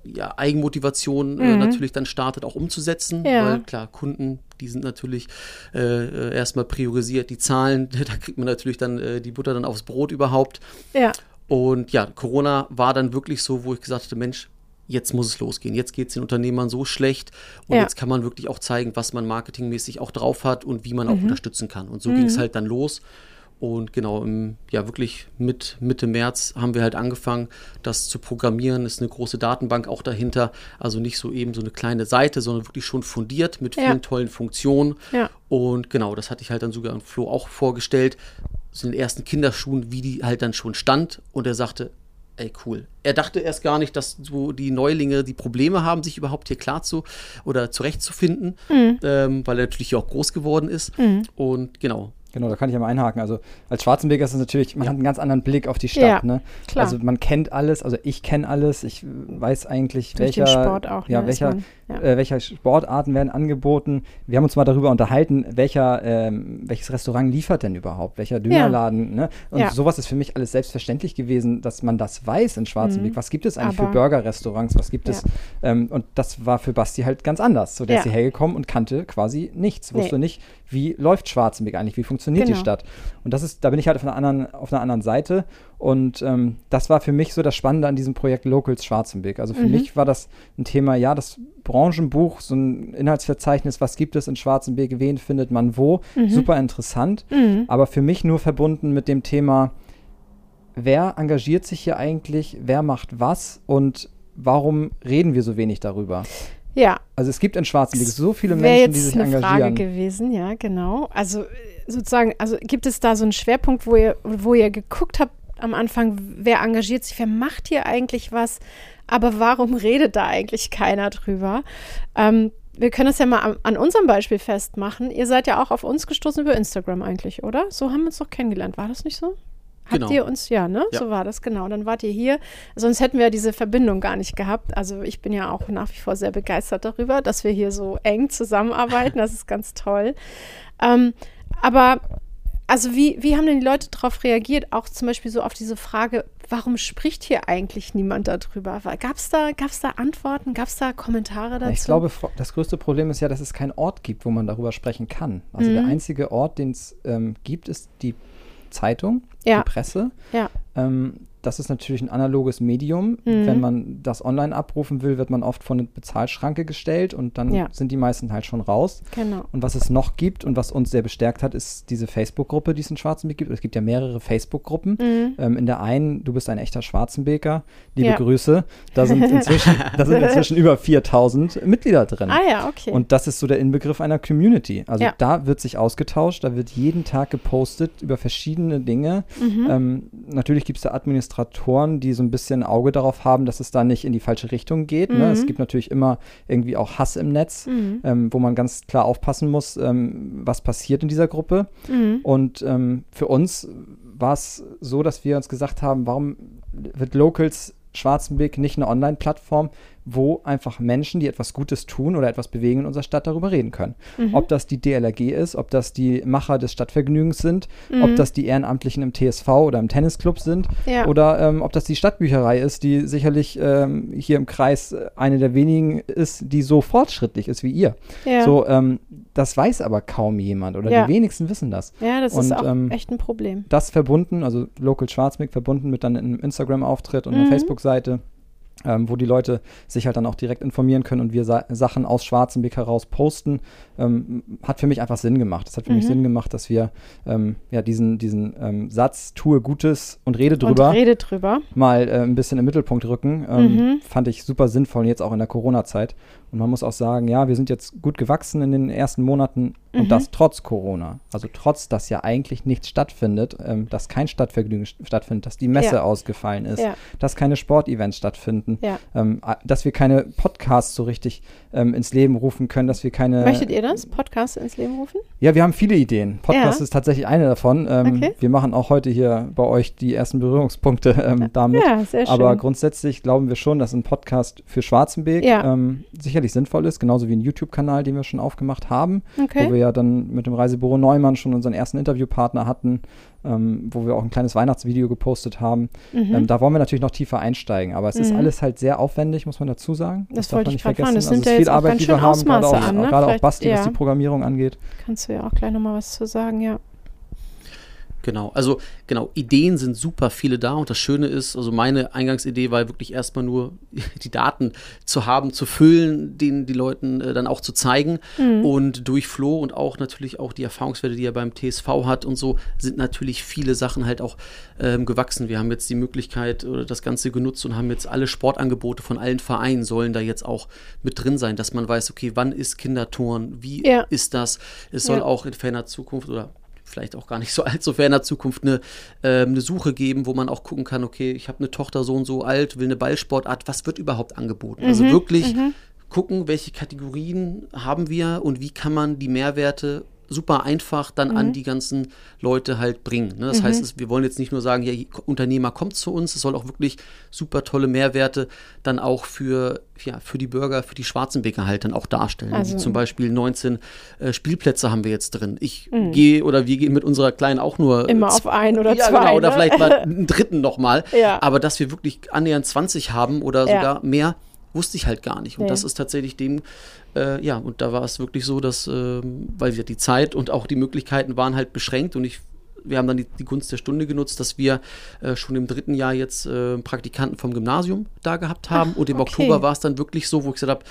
ja, Eigenmotivation äh, natürlich dann startet, auch umzusetzen. Mhm. Ja. Weil klar, Kunden, die sind natürlich äh, äh, erstmal priorisiert. Die Zahlen, da kriegt man natürlich dann äh, die Butter dann aufs Brot überhaupt. ja. Und ja, Corona war dann wirklich so, wo ich gesagt hatte, Mensch, jetzt muss es losgehen. Jetzt geht es den Unternehmern so schlecht und Ja. jetzt kann man wirklich auch zeigen, was man marketingmäßig auch drauf hat und wie man Mhm. auch unterstützen kann. Und so ging es halt dann los. Und genau, im, ja, wirklich mit Mitte März haben wir halt angefangen, das zu programmieren. Ist eine große Datenbank auch dahinter. Also nicht so eben so eine kleine Seite, sondern wirklich schon fundiert mit vielen ja. tollen Funktionen. Ja. Und genau, das hatte ich halt dann sogar an Flo auch vorgestellt. So in den ersten Kinderschuhen, wie die halt dann schon stand. Und er sagte, ey, cool. Er dachte erst gar nicht, dass so die Neulinge die Probleme haben, sich überhaupt hier klar zu oder zurechtzufinden, mhm. ähm, weil er natürlich auch groß geworden ist. Mhm. Und genau, Genau, da kann ich ja mal einhaken. Also als Schwarzenberger ist es natürlich, man ja. hat einen ganz anderen Blick auf die Stadt. Ja, ne? Klar. Also man kennt alles, also ich kenne alles, ich weiß eigentlich, Durch welcher, Sport auch, ja, ne, welcher, ja. Äh, welcher Sportarten werden angeboten. Wir haben uns mal darüber unterhalten, welcher, ähm, welches Restaurant liefert denn überhaupt, welcher Dönerladen. Ne? Und sowas ist für mich alles selbstverständlich gewesen, dass man das weiß in Schwarzenberg. Mhm. Was gibt es eigentlich Aber für Burger-Restaurants? Was gibt es? Ähm, und das war für Basti halt ganz anders. So, der ist hierher gekommen und kannte quasi nichts, wusste nee. nicht, wie läuft Schwarzenberg eigentlich, wie funktioniert genau. die Stadt. Und das ist, da bin ich halt auf einer anderen, auf einer anderen Seite. Und ähm, das war für mich so das Spannende an diesem Projekt Locals Schwarzenberg. Also für mhm. mich war das ein Thema, ja, das Branchenbuch, so ein Inhaltsverzeichnis, was gibt es in Schwarzenberg, wen findet man wo, mhm. super interessant. Mhm. Aber für mich nur verbunden mit dem Thema, wer engagiert sich hier eigentlich, wer macht was und warum reden wir so wenig darüber? Ja. Also es gibt in Schwarzenberg so viele Menschen, die sich eine engagieren. Frage gewesen, ja, genau. Also sozusagen, also gibt es da so einen Schwerpunkt, wo ihr, wo ihr geguckt habt am Anfang, wer engagiert sich, wer macht hier eigentlich was, aber warum redet da eigentlich keiner drüber? Ähm, wir können es ja mal an, an, unserem Beispiel festmachen. Ihr seid ja auch auf uns gestoßen über Instagram eigentlich, oder? So haben wir uns doch kennengelernt. War das nicht so? Habt genau. ihr uns, ja, ne? Ja. So war das, genau. Dann wart ihr hier. Sonst hätten wir diese Verbindung gar nicht gehabt. Also ich bin ja auch nach wie vor sehr begeistert darüber, dass wir hier so eng zusammenarbeiten. Das ist ganz toll. Ähm, aber also wie, wie haben denn die Leute darauf reagiert? Auch zum Beispiel so auf diese Frage, warum spricht hier eigentlich niemand darüber? Gab es da, gab's da Antworten? Gab es da Kommentare dazu? Ich glaube, das größte Problem ist ja, dass es keinen Ort gibt, wo man darüber sprechen kann. Also mhm. der einzige Ort, den es ähm, gibt, ist die Zeitung, ja. die Presse. Ja. Ähm, das ist natürlich ein analoges Medium. Mhm. Wenn man das online abrufen will, wird man oft vor eine Bezahlschranke gestellt und dann ja. sind die meisten halt schon raus. Genau. Und was es noch gibt und was uns sehr bestärkt hat, ist diese Facebook-Gruppe, die es in Schwarzenbeek gibt. Es gibt ja mehrere Facebook-Gruppen. Mhm. Ähm, in der einen, du bist ein echter Schwarzenbeker, liebe ja. Grüße. Da sind, inzwischen, da sind inzwischen über 4000 Mitglieder drin. Ah ja, okay. Und das ist so der Inbegriff einer Community. Also ja. da wird sich ausgetauscht, da wird jeden Tag gepostet über verschiedene Dinge. Mhm. Ähm, natürlich gibt es da Administration Administratoren, die so ein bisschen Auge darauf haben, dass es da nicht in die falsche Richtung geht. Mhm. Ne? Es mhm. gibt natürlich immer irgendwie auch Hass im Netz, mhm. ähm, wo man ganz klar aufpassen muss, ähm, was passiert in dieser Gruppe. Mhm. Und ähm, für uns war es so, dass wir uns gesagt haben, warum wird Locals Schwarzenbeck nicht eine Online-Plattform, wo einfach Menschen, die etwas Gutes tun oder etwas bewegen in unserer Stadt, darüber reden können. Mhm. Ob das die DLRG ist, ob das die Macher des Stadtvergnügens sind, mhm. ob das die Ehrenamtlichen im TSV oder im Tennisclub sind ja. oder ähm, ob das die Stadtbücherei ist, die sicherlich ähm, hier im Kreis eine der wenigen ist, die so fortschrittlich ist wie ihr. Ja. So, ähm, das weiß aber kaum jemand oder ja. die wenigsten wissen das. Ja, das und, ist auch ähm, echt ein Problem. Das verbunden, also Local Schwarzmeck verbunden mit dann einem Instagram-Auftritt und mhm. einer Facebook-Seite ähm, wo die Leute sich halt dann auch direkt informieren können und wir Sa Sachen aus Schwarzenbeck heraus posten, ähm, hat für mich einfach Sinn gemacht. Es hat für mhm. mich Sinn gemacht, dass wir ähm, ja diesen, diesen ähm, Satz, tue Gutes und rede drüber, und rede drüber. mal äh, ein bisschen im Mittelpunkt rücken. Ähm, mhm. Fand ich super sinnvoll, jetzt auch in der Corona-Zeit. Und man muss auch sagen, ja, wir sind jetzt gut gewachsen in den ersten Monaten mhm. und das trotz Corona. Also trotz, dass ja eigentlich nichts stattfindet, ähm, dass kein Stadtvergnügen stattfindet, dass die Messe ja. ausgefallen ist, ja. dass keine Sportevents stattfinden, ja. ähm, dass wir keine Podcasts so richtig ähm, ins Leben rufen können, dass wir keine. Möchtet ihr das? Podcasts ins Leben rufen? Ja, wir haben viele Ideen. Podcast ist tatsächlich eine davon. Ähm, okay. Wir machen auch heute hier bei euch die ersten Berührungspunkte ähm, damit. Ja, sehr schön. Aber grundsätzlich glauben wir schon, dass ein Podcast für Schwarzenberg ähm, sicher sicherlich sinnvoll ist, genauso wie ein YouTube-Kanal, den wir schon aufgemacht haben, okay. wo wir ja dann mit dem Reisebüro Neumann schon unseren ersten Interviewpartner hatten, ähm, wo wir auch ein kleines Weihnachtsvideo gepostet haben. Mhm. Ähm, da wollen wir natürlich noch tiefer einsteigen, aber es mhm. ist alles halt sehr aufwendig, muss man dazu sagen. Das, das wollte ich gerade fragen. Das also nimmt ja viel Arbeit, die wir haben, gerade auch, an, ne? gerade auch Basti, ja. was die Programmierung angeht. Kannst du ja auch gleich nochmal was zu sagen, ja. Genau, also genau, Ideen sind super viele da und das Schöne ist, also meine Eingangsidee war wirklich erstmal nur die Daten zu haben, zu füllen, denen die Leuten äh, dann auch zu zeigen mhm. und durch Flo und auch natürlich auch die Erfahrungswerte, die er beim TSV hat und so, sind natürlich viele Sachen halt auch ähm, gewachsen. Wir haben jetzt die Möglichkeit oder das Ganze genutzt und haben jetzt alle Sportangebote von allen Vereinen sollen da jetzt auch mit drin sein, dass man weiß, okay, wann ist Kinderturn, wie ja. ist das? Es soll ja. auch in ferner Zukunft oder vielleicht auch gar nicht so allzu ferner Zukunft eine, äh, eine Suche geben, wo man auch gucken kann, okay, ich habe eine Tochter so und so alt, will eine Ballsportart, was wird überhaupt angeboten? Also mhm, also wirklich mhm. gucken, welche Kategorien haben wir und wie kann man die Mehrwerte super einfach dann mhm. an die ganzen Leute halt bringen. Ne? Das mhm. heißt, wir wollen jetzt nicht nur sagen, ja, Unternehmer kommt zu uns, es soll auch wirklich super tolle Mehrwerte dann auch für, ja, für die Bürger, für die Schwarzenbeker halt dann auch darstellen. Also, zum Beispiel 19 äh, Spielplätze haben wir jetzt drin. Ich mhm. gehe oder wir gehen mit unserer Kleinen auch nur immer auf ein oder ja, zwei. Genau, oder ne? vielleicht mal einen dritten nochmal. Ja. Aber dass wir wirklich annähernd 20 haben oder ja. sogar mehr, wusste ich halt gar nicht. Und nee. das ist tatsächlich dem äh, ja, und da war es wirklich so, dass, äh, weil wir die Zeit und auch die Möglichkeiten waren halt beschränkt und ich wir haben dann die, die Gunst der Stunde genutzt, dass wir äh, schon im dritten Jahr jetzt äh, Praktikanten vom Gymnasium da gehabt haben. Ach, und im okay. Oktober war es dann wirklich so, wo ich gesagt habe,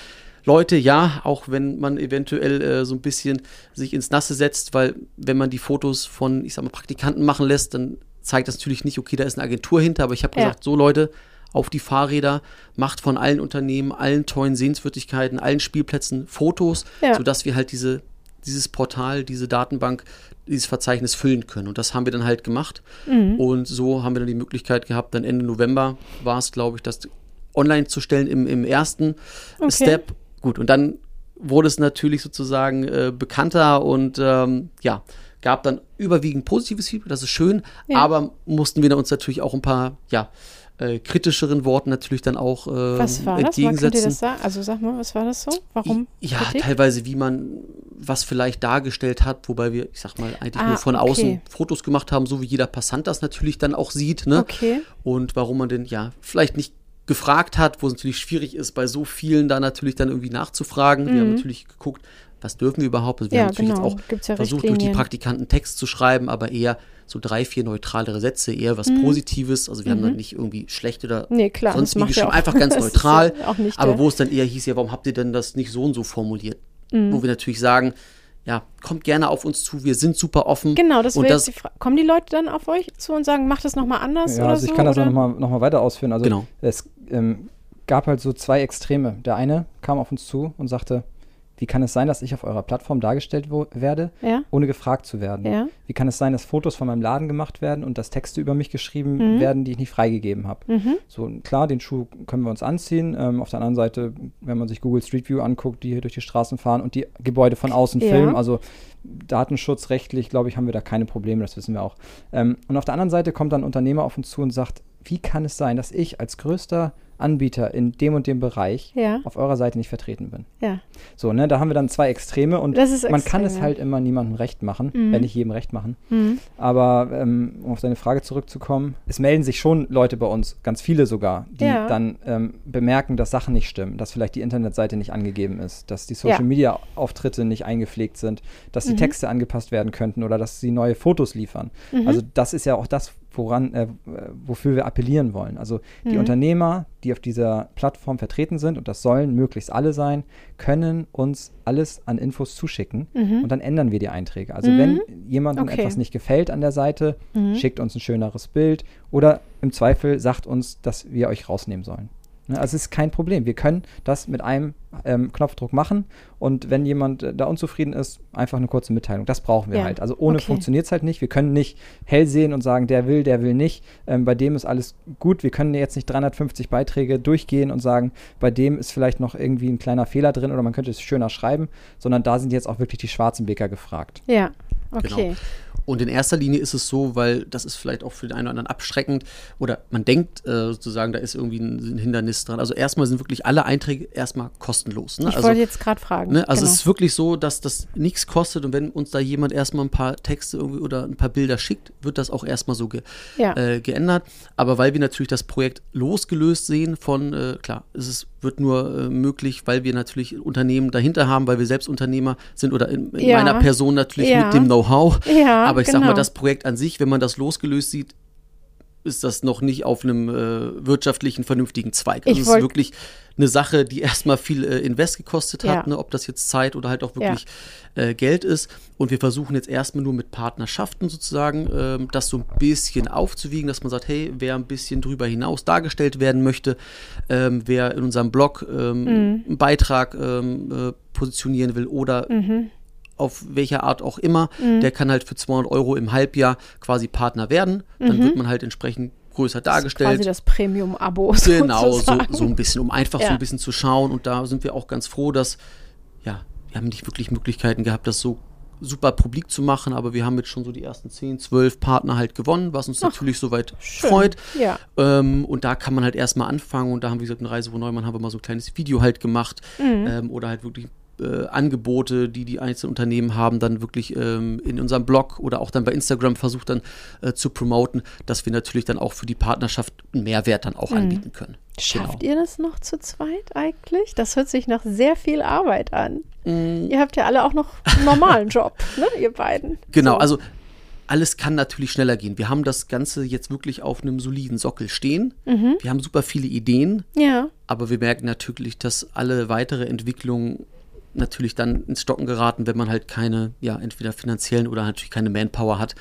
Leute, ja, auch wenn man eventuell äh, so ein bisschen sich ins Nasse setzt, weil wenn man die Fotos von, ich sag mal, Praktikanten machen lässt, dann zeigt das natürlich nicht, okay, da ist eine Agentur hinter, aber ich habe ja. gesagt, so Leute, auf die Fahrräder, macht von allen Unternehmen, allen tollen Sehenswürdigkeiten, allen Spielplätzen Fotos, ja. sodass wir halt diese, dieses Portal, diese Datenbank, dieses Verzeichnis füllen können. Und das haben wir dann halt gemacht. Mhm. Und so haben wir dann die Möglichkeit gehabt, dann Ende November war es, glaube ich, das online zu stellen im, im ersten okay. Step. Gut, und dann wurde es natürlich sozusagen äh, bekannter und ähm, ja, gab dann überwiegend positives Feedback, das ist schön, ja. aber mussten wir uns natürlich auch ein paar, ja, äh, kritischeren Worten natürlich dann auch äh, was war entgegensetzen. Das? das sagen? Also sag mal, was war das so? Warum? Ja, Kritik? teilweise wie man was vielleicht dargestellt hat, wobei wir, ich sag mal, eigentlich ah, nur von okay. außen Fotos gemacht haben, so wie jeder Passant das natürlich dann auch sieht. Ne? Okay. Und warum man denn ja vielleicht nicht gefragt hat, wo es natürlich schwierig ist, bei so vielen da natürlich dann irgendwie nachzufragen. Mhm. Wir haben mhm. natürlich geguckt, was dürfen wir überhaupt? Also wir ja, haben natürlich genau. jetzt auch ja versucht, durch die Praktikanten Text zu schreiben, aber eher so drei, vier neutralere Sätze, eher was mhm. Positives. Also wir mhm. haben dann nicht irgendwie schlecht oder nee, klar, sonst wie geschrieben, einfach ganz neutral. aber wo es dann eher hieß, ja, warum habt ihr denn das nicht so und so formuliert? Mhm. Wo wir natürlich sagen, ja, kommt gerne auf uns zu, wir sind super offen. Genau, das wäre jetzt die Frage. Kommen die Leute dann auf euch zu und sagen, macht das nochmal anders ja, oder also ich so, kann das auch nochmal noch mal weiter ausführen. Also genau. es ähm, gab halt so zwei Extreme. Der eine kam auf uns zu und sagte, wie kann es sein, dass ich auf eurer Plattform dargestellt werde, ja. ohne gefragt zu werden? Ja. Wie kann es sein, dass Fotos von meinem Laden gemacht werden und dass Texte über mich geschrieben mhm. werden, die ich nicht freigegeben habe? Mhm. So, klar, den Schuh können wir uns anziehen. Ähm, auf der anderen Seite, wenn man sich Google Street View anguckt, die hier durch die Straßen fahren und die Gebäude von außen ja. filmen, also datenschutzrechtlich, glaube ich, haben wir da keine Probleme, das wissen wir auch. Ähm, und auf der anderen Seite kommt dann ein Unternehmer auf uns zu und sagt, wie kann es sein, dass ich als größter Anbieter in dem und dem Bereich ja. auf eurer Seite nicht vertreten bin. Ja. So, ne, da haben wir dann zwei Extreme und man extrem, kann es halt immer niemandem recht machen, mhm. wenn nicht jedem recht machen. Mhm. Aber ähm, um auf deine Frage zurückzukommen, es melden sich schon Leute bei uns, ganz viele sogar, die ja. dann ähm, bemerken, dass Sachen nicht stimmen, dass vielleicht die Internetseite nicht angegeben ist, dass die Social Media Auftritte nicht eingepflegt sind, dass die mhm. Texte angepasst werden könnten oder dass sie neue Fotos liefern. Mhm. Also das ist ja auch das, woran, äh, wofür wir appellieren wollen. Also die mhm. Unternehmer, die auf dieser Plattform vertreten sind, und das sollen möglichst alle sein, können uns alles an Infos zuschicken mhm. und dann ändern wir die Einträge. Also mhm. wenn jemandem okay. etwas nicht gefällt an der Seite, mhm. schickt uns ein schöneres Bild oder im Zweifel sagt uns, dass wir euch rausnehmen sollen. Ne, also es ist kein Problem. Wir können das mit einem ähm, Knopfdruck machen und wenn jemand äh, da unzufrieden ist, einfach eine kurze Mitteilung. Das brauchen wir ja. halt. Also ohne okay. funktioniert es halt nicht. Wir können nicht hell sehen und sagen, der will, der will nicht. Ähm, bei dem ist alles gut. Wir können jetzt nicht 350 Beiträge durchgehen und sagen, bei dem ist vielleicht noch irgendwie ein kleiner Fehler drin oder man könnte es schöner schreiben, sondern da sind jetzt auch wirklich die schwarzen Bäcker gefragt. Ja, okay. Genau. Und in erster Linie ist es so, weil das ist vielleicht auch für den einen oder anderen abschreckend oder man denkt äh, sozusagen, da ist irgendwie ein, ein, Hindernis dran. Also erstmal sind wirklich alle Einträge erstmal kostenlos. Ne? Ich also, wollte jetzt gerade fragen. Ne? Also genau. es ist wirklich so, dass das nichts kostet und wenn uns da jemand erstmal ein paar Texte irgendwie oder ein paar Bilder schickt, wird das auch erstmal so ge ja. äh, geändert. Aber weil wir natürlich das Projekt losgelöst sehen von, äh, klar, es ist wird nur äh, möglich, weil wir natürlich Unternehmen dahinter haben, weil wir selbst Unternehmer sind oder in, in ja. meiner Person natürlich ja. mit dem Know-how. Ja, Aber ich genau. sag mal, das Projekt an sich, wenn man das losgelöst sieht, ist das noch nicht auf einem äh, wirtschaftlichen, vernünftigen Zweig. Also es ist wirklich eine Sache, die erstmal viel äh, Invest gekostet hat, Ja. ne? ob das jetzt Zeit oder halt auch wirklich äh, Geld ist. Und wir versuchen jetzt erstmal nur mit Partnerschaften sozusagen ähm, das so ein bisschen aufzuwiegen, dass man sagt, hey, wer ein bisschen drüber hinaus dargestellt werden möchte, ähm, wer in unserem Blog ähm, Mhm. einen Beitrag ähm, äh, positionieren will oder auf welcher Art auch immer, Mhm. der kann halt für 200 Euro im Halbjahr quasi Partner werden. Dann wird man halt entsprechend größer Mhm. Das ist dargestellt. Quasi das Premium-Abo. Genau, so, so ein bisschen, um einfach so Ja. ein bisschen zu schauen. Und da sind wir auch ganz froh, dass, ja, wir haben nicht wirklich Möglichkeiten gehabt, das so super publik zu machen, aber wir haben jetzt schon so die ersten 10, 12 Partner halt gewonnen, was uns natürlich soweit schön. freut. Ja. Ähm, und da kann man halt erstmal anfangen und da haben wir gesagt, in Reise wo Neumann haben wir mal so ein kleines Video halt gemacht Mhm. ähm, oder halt wirklich äh, Angebote, die die einzelnen Unternehmen haben, dann wirklich ähm, in unserem Blog oder auch dann bei Instagram versucht dann äh, zu promoten, dass wir natürlich dann auch für die Partnerschaft einen Mehrwert dann Mhm. auch anbieten können. Schafft ihr das noch zu zweit eigentlich? Das hört sich nach sehr viel Arbeit an. Mm. Ihr habt ja alle auch noch einen normalen Job, ne, ihr beiden. Genau, So. also alles kann natürlich schneller gehen. Wir haben das Ganze jetzt wirklich auf einem soliden Sockel stehen. Mhm. Wir haben super viele Ideen, Ja, aber wir merken natürlich, dass alle weitere Entwicklungen natürlich dann ins Stocken geraten, wenn man halt keine, ja, entweder finanziellen oder natürlich keine Manpower hat,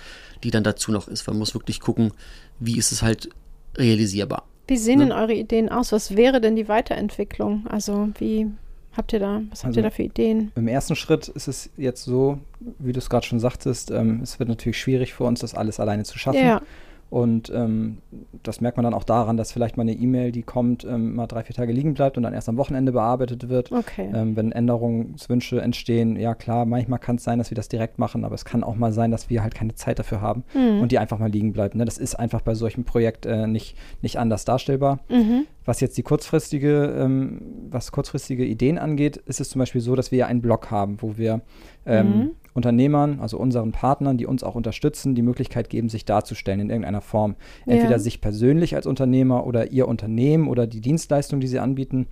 die dann dazu noch ist. Man muss wirklich gucken, wie ist es halt realisierbar. wie sehen Ne? denn eure Ideen aus? Was wäre denn die Weiterentwicklung? Also wie habt ihr da, was habt Also- ihr da für Ideen? Im ersten Schritt ist es jetzt so, wie du es gerade schon sagtest, ähm, es wird natürlich schwierig für uns, das alles alleine zu schaffen. Ja, Und ähm, das merkt man dann auch daran, dass vielleicht mal eine E-Mail, die kommt, ähm, mal drei, vier Tage liegen bleibt und dann erst am Wochenende bearbeitet wird. okay. Ähm, wenn Änderungswünsche entstehen, ja klar, manchmal kann es sein, dass wir das direkt machen, aber es kann auch mal sein, dass wir halt keine Zeit dafür haben Mhm. und die einfach mal liegen bleibt. Ne? Das ist einfach bei solchem Projekt äh, nicht, nicht anders darstellbar. Mhm. Was jetzt die kurzfristige, ähm, was kurzfristige Ideen angeht, ist es zum Beispiel so, dass wir ja einen Blog haben, wo wir ähm, Mhm. Unternehmern, also unseren Partnern, die uns auch unterstützen, die Möglichkeit geben, sich darzustellen in irgendeiner Form. Entweder Ja. sich persönlich als Unternehmer oder ihr Unternehmen oder die Dienstleistung, die sie anbieten.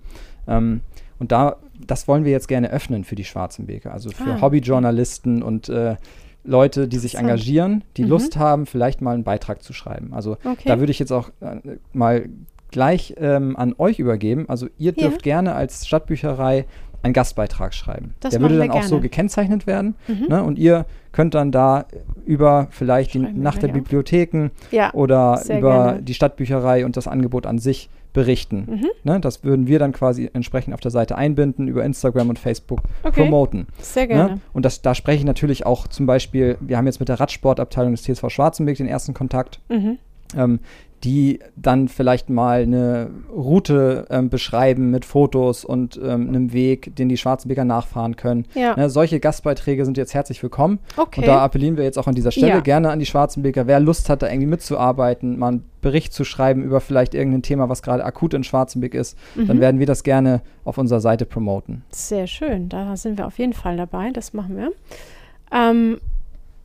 Ähm, und da, das wollen wir jetzt gerne öffnen für die Schwarzenbeker, also für Ah. Hobbyjournalisten und äh, Leute, die sich engagieren, die Mhm. Lust haben, vielleicht mal einen Beitrag zu schreiben. Also Okay. da würde ich jetzt auch äh, mal gleich ähm, an euch übergeben. Also ihr Ja. dürft gerne als Stadtbücherei einen Gastbeitrag schreiben. Das Der würde dann auch so gerne. gekennzeichnet werden. Mhm. Ne? Und ihr könnt dann da über vielleicht die Schreiben wir Nacht der. Bibliotheken ja, oder über gerne. die Stadtbücherei und das Angebot an sich berichten. Mhm. Ne? Das würden wir dann quasi entsprechend auf der Seite einbinden, über Instagram und Facebook Okay. promoten. sehr gerne. Ne? Und das, da spreche ich natürlich auch zum Beispiel, wir haben jetzt mit der Radsportabteilung des TSV Schwarzenberg den ersten Kontakt, Mhm. ähm, die dann vielleicht mal eine Route ähm, beschreiben mit Fotos und ähm, einem Weg, den die Schwarzenbeker nachfahren können. Ja, Ne, solche Gastbeiträge sind jetzt herzlich willkommen. okay. Und da appellieren wir jetzt auch an dieser Stelle Ja. gerne an die Schwarzenbeker, wer Lust hat, da irgendwie mitzuarbeiten, mal einen Bericht zu schreiben über vielleicht irgendein Thema, was gerade akut in Schwarzenbeck ist, dann Mhm. werden wir das gerne auf unserer Seite promoten. Sehr schön, da sind wir auf jeden Fall dabei, das machen wir. Ähm,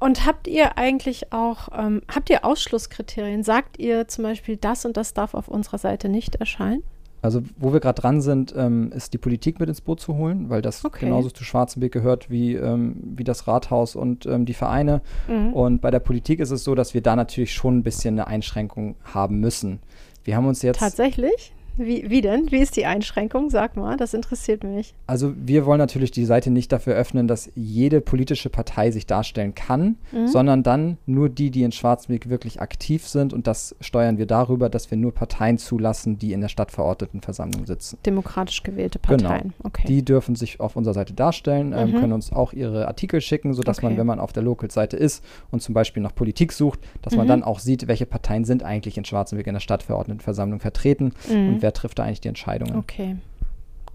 und habt ihr eigentlich auch, ähm, habt ihr Ausschlusskriterien? Sagt ihr zum Beispiel, das und das darf auf unserer Seite nicht erscheinen? Also, wo wir gerade dran sind, ähm, ist die Politik mit ins Boot zu holen, weil das Okay. genauso zu Schwarzenbeck gehört wie, ähm, wie das Rathaus und ähm, die Vereine. Mhm. Und bei der Politik ist es so, dass wir da natürlich schon ein bisschen eine Einschränkung haben müssen. Wir haben uns jetzt, Tatsächlich? Wie, wie denn? Wie ist die Einschränkung? Sag mal, das interessiert mich. also wir wollen natürlich die Seite nicht dafür öffnen, dass jede politische Partei sich darstellen kann, Mhm. sondern dann nur die, die in Schwarzenbeck wirklich aktiv sind. Und das steuern wir darüber, dass wir nur Parteien zulassen, die in der Stadtverordnetenversammlung sitzen. Demokratisch gewählte Genau. Parteien. Okay. Die dürfen sich auf unserer Seite darstellen, ähm, Mhm. können uns auch ihre Artikel schicken, sodass Okay. man, wenn man auf der Local-Seite ist und zum Beispiel nach Politik sucht, dass man Mhm. dann auch sieht, welche Parteien sind eigentlich in Schwarzenberg in der Stadtverordnetenversammlung vertreten Mhm. Und wer trifft da eigentlich die Entscheidungen. okay.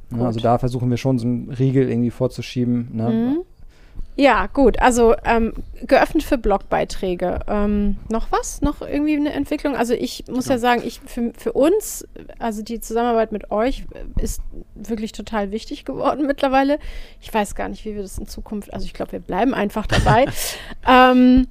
Ne, also da versuchen wir schon so einen Riegel irgendwie vorzuschieben. Ne? Mhm. Ja, gut. Also ähm, geöffnet für Blogbeiträge. Ähm, noch was? Noch irgendwie eine Entwicklung? Also ich muss Genau. ja sagen, ich für, für uns, also die Zusammenarbeit mit euch ist wirklich total wichtig geworden mittlerweile. Ich weiß gar nicht, wie wir das in Zukunft, also ich glaube, wir bleiben einfach dabei. ähm,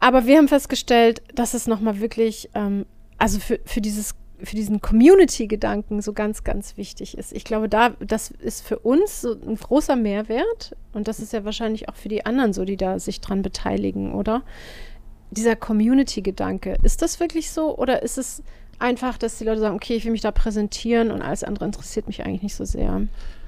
aber wir haben festgestellt, dass es nochmal wirklich, ähm, also für, für dieses für diesen Community-Gedanken so ganz, ganz wichtig ist. Ich glaube, da, das ist für uns so ein großer Mehrwert und das ist ja wahrscheinlich auch für die anderen so, die da sich dran beteiligen, oder? Dieser Community-Gedanke, ist das wirklich so oder ist es einfach, dass die Leute sagen, okay, ich will mich da präsentieren und alles andere interessiert mich eigentlich nicht so sehr?